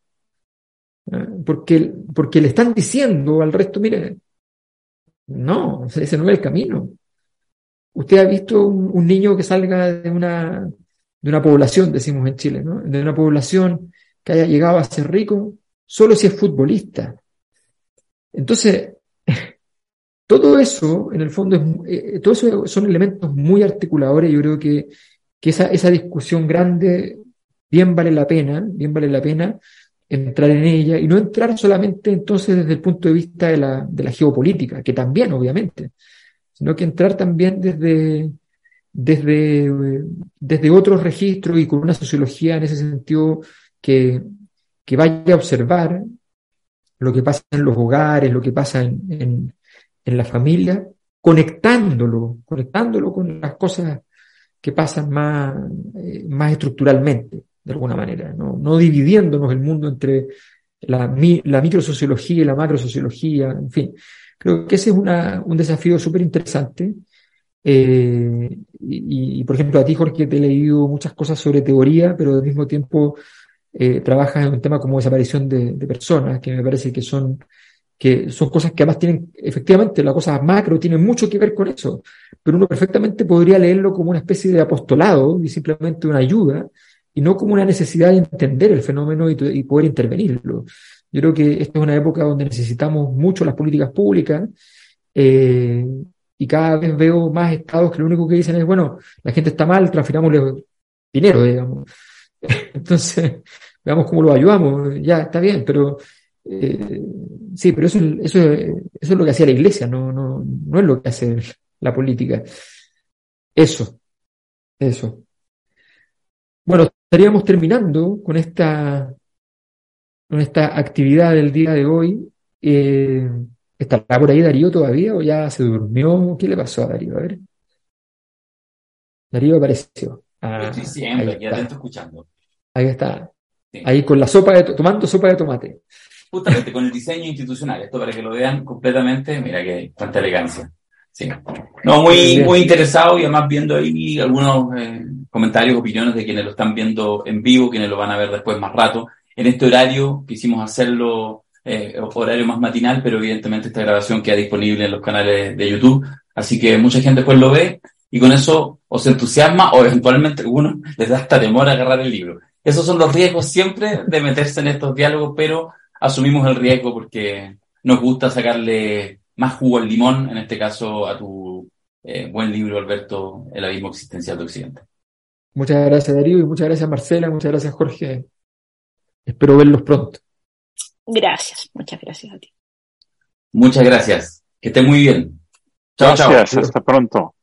¿Ah? Porque, porque le están diciendo al resto, mire, no, ese no es el camino. Usted ha visto un, niño que salga de una, de una población, decimos en Chile, ¿no? De una población que haya llegado a ser rico, solo si es futbolista. Entonces, todo eso, en el fondo, es, eh, todo eso son elementos muy articuladores. Yo creo que, que esa, esa discusión grande bien vale la pena, bien vale la pena entrar en ella y no entrar solamente entonces desde el punto de vista de la, de la geopolítica, que también, obviamente, sino que entrar también desde, desde, desde otros registros y con una sociología en ese sentido que, que vaya a observar lo que pasa en los hogares, lo que pasa en, en, la familia, conectándolo, conectándolo con las cosas que pasan más, eh, más estructuralmente, de alguna manera, no, no dividiéndonos el mundo entre la, la microsociología y la macrosociología, en fin. Creo que ese es un desafío súper interesante. Eh, y, por ejemplo, a ti, Jorge, te he leído muchas cosas sobre teoría, pero al mismo tiempo eh, trabajas en un tema como desaparición de, de, personas, que me parece que son, que son cosas que además tienen, efectivamente, la cosa macro tiene mucho que ver con eso, pero uno perfectamente podría leerlo como una especie de apostolado y simplemente una ayuda, y no como una necesidad de entender el fenómeno y, poder intervenirlo. Yo creo que esta es una época donde necesitamos mucho las políticas públicas, eh, y cada vez veo más estados que lo único que dicen es, bueno, la gente está mal, transfirámosle dinero, digamos. Entonces, veamos cómo lo ayudamos, ya está bien, pero eh, sí, pero eso, eso, eso es lo que hacía la iglesia, no, no, no es lo que hace la política. Eso, eso. Bueno, estaríamos terminando con esta, con esta actividad del día de hoy. Eh, ¿Estará por ahí Darío todavía o ya se durmió? ¿Qué le pasó a Darío? A ver. Darío apareció. Ah, Estoy siempre aquí atento escuchando. Ahí está. Ahí con la sopa de, tomando sopa de tomate. Justamente con el diseño institucional, esto para que lo vean completamente, mira que tanta elegancia. Sí. No, muy, muy interesado y además viendo ahí algunos eh, comentarios, opiniones de quienes lo están viendo en vivo, quienes lo van a ver después más rato. En este horario quisimos hacerlo eh, horario más matinal, pero evidentemente esta grabación queda disponible en los canales de YouTube, así que mucha gente después lo ve y con eso o se entusiasma o eventualmente uno les da hasta temor a agarrar el libro. Esos son los riesgos siempre de meterse en estos diálogos, pero asumimos el riesgo porque nos gusta sacarle más jugo al limón, en este caso a tu eh, buen libro, Alberto, El abismo existencial de Occidente. Muchas gracias, Darío, y muchas gracias, Marcela, muchas gracias, Jorge. Espero verlos pronto. Gracias, muchas gracias a ti. Muchas gracias. Que esté muy bien. Chao, gracias, hasta pronto.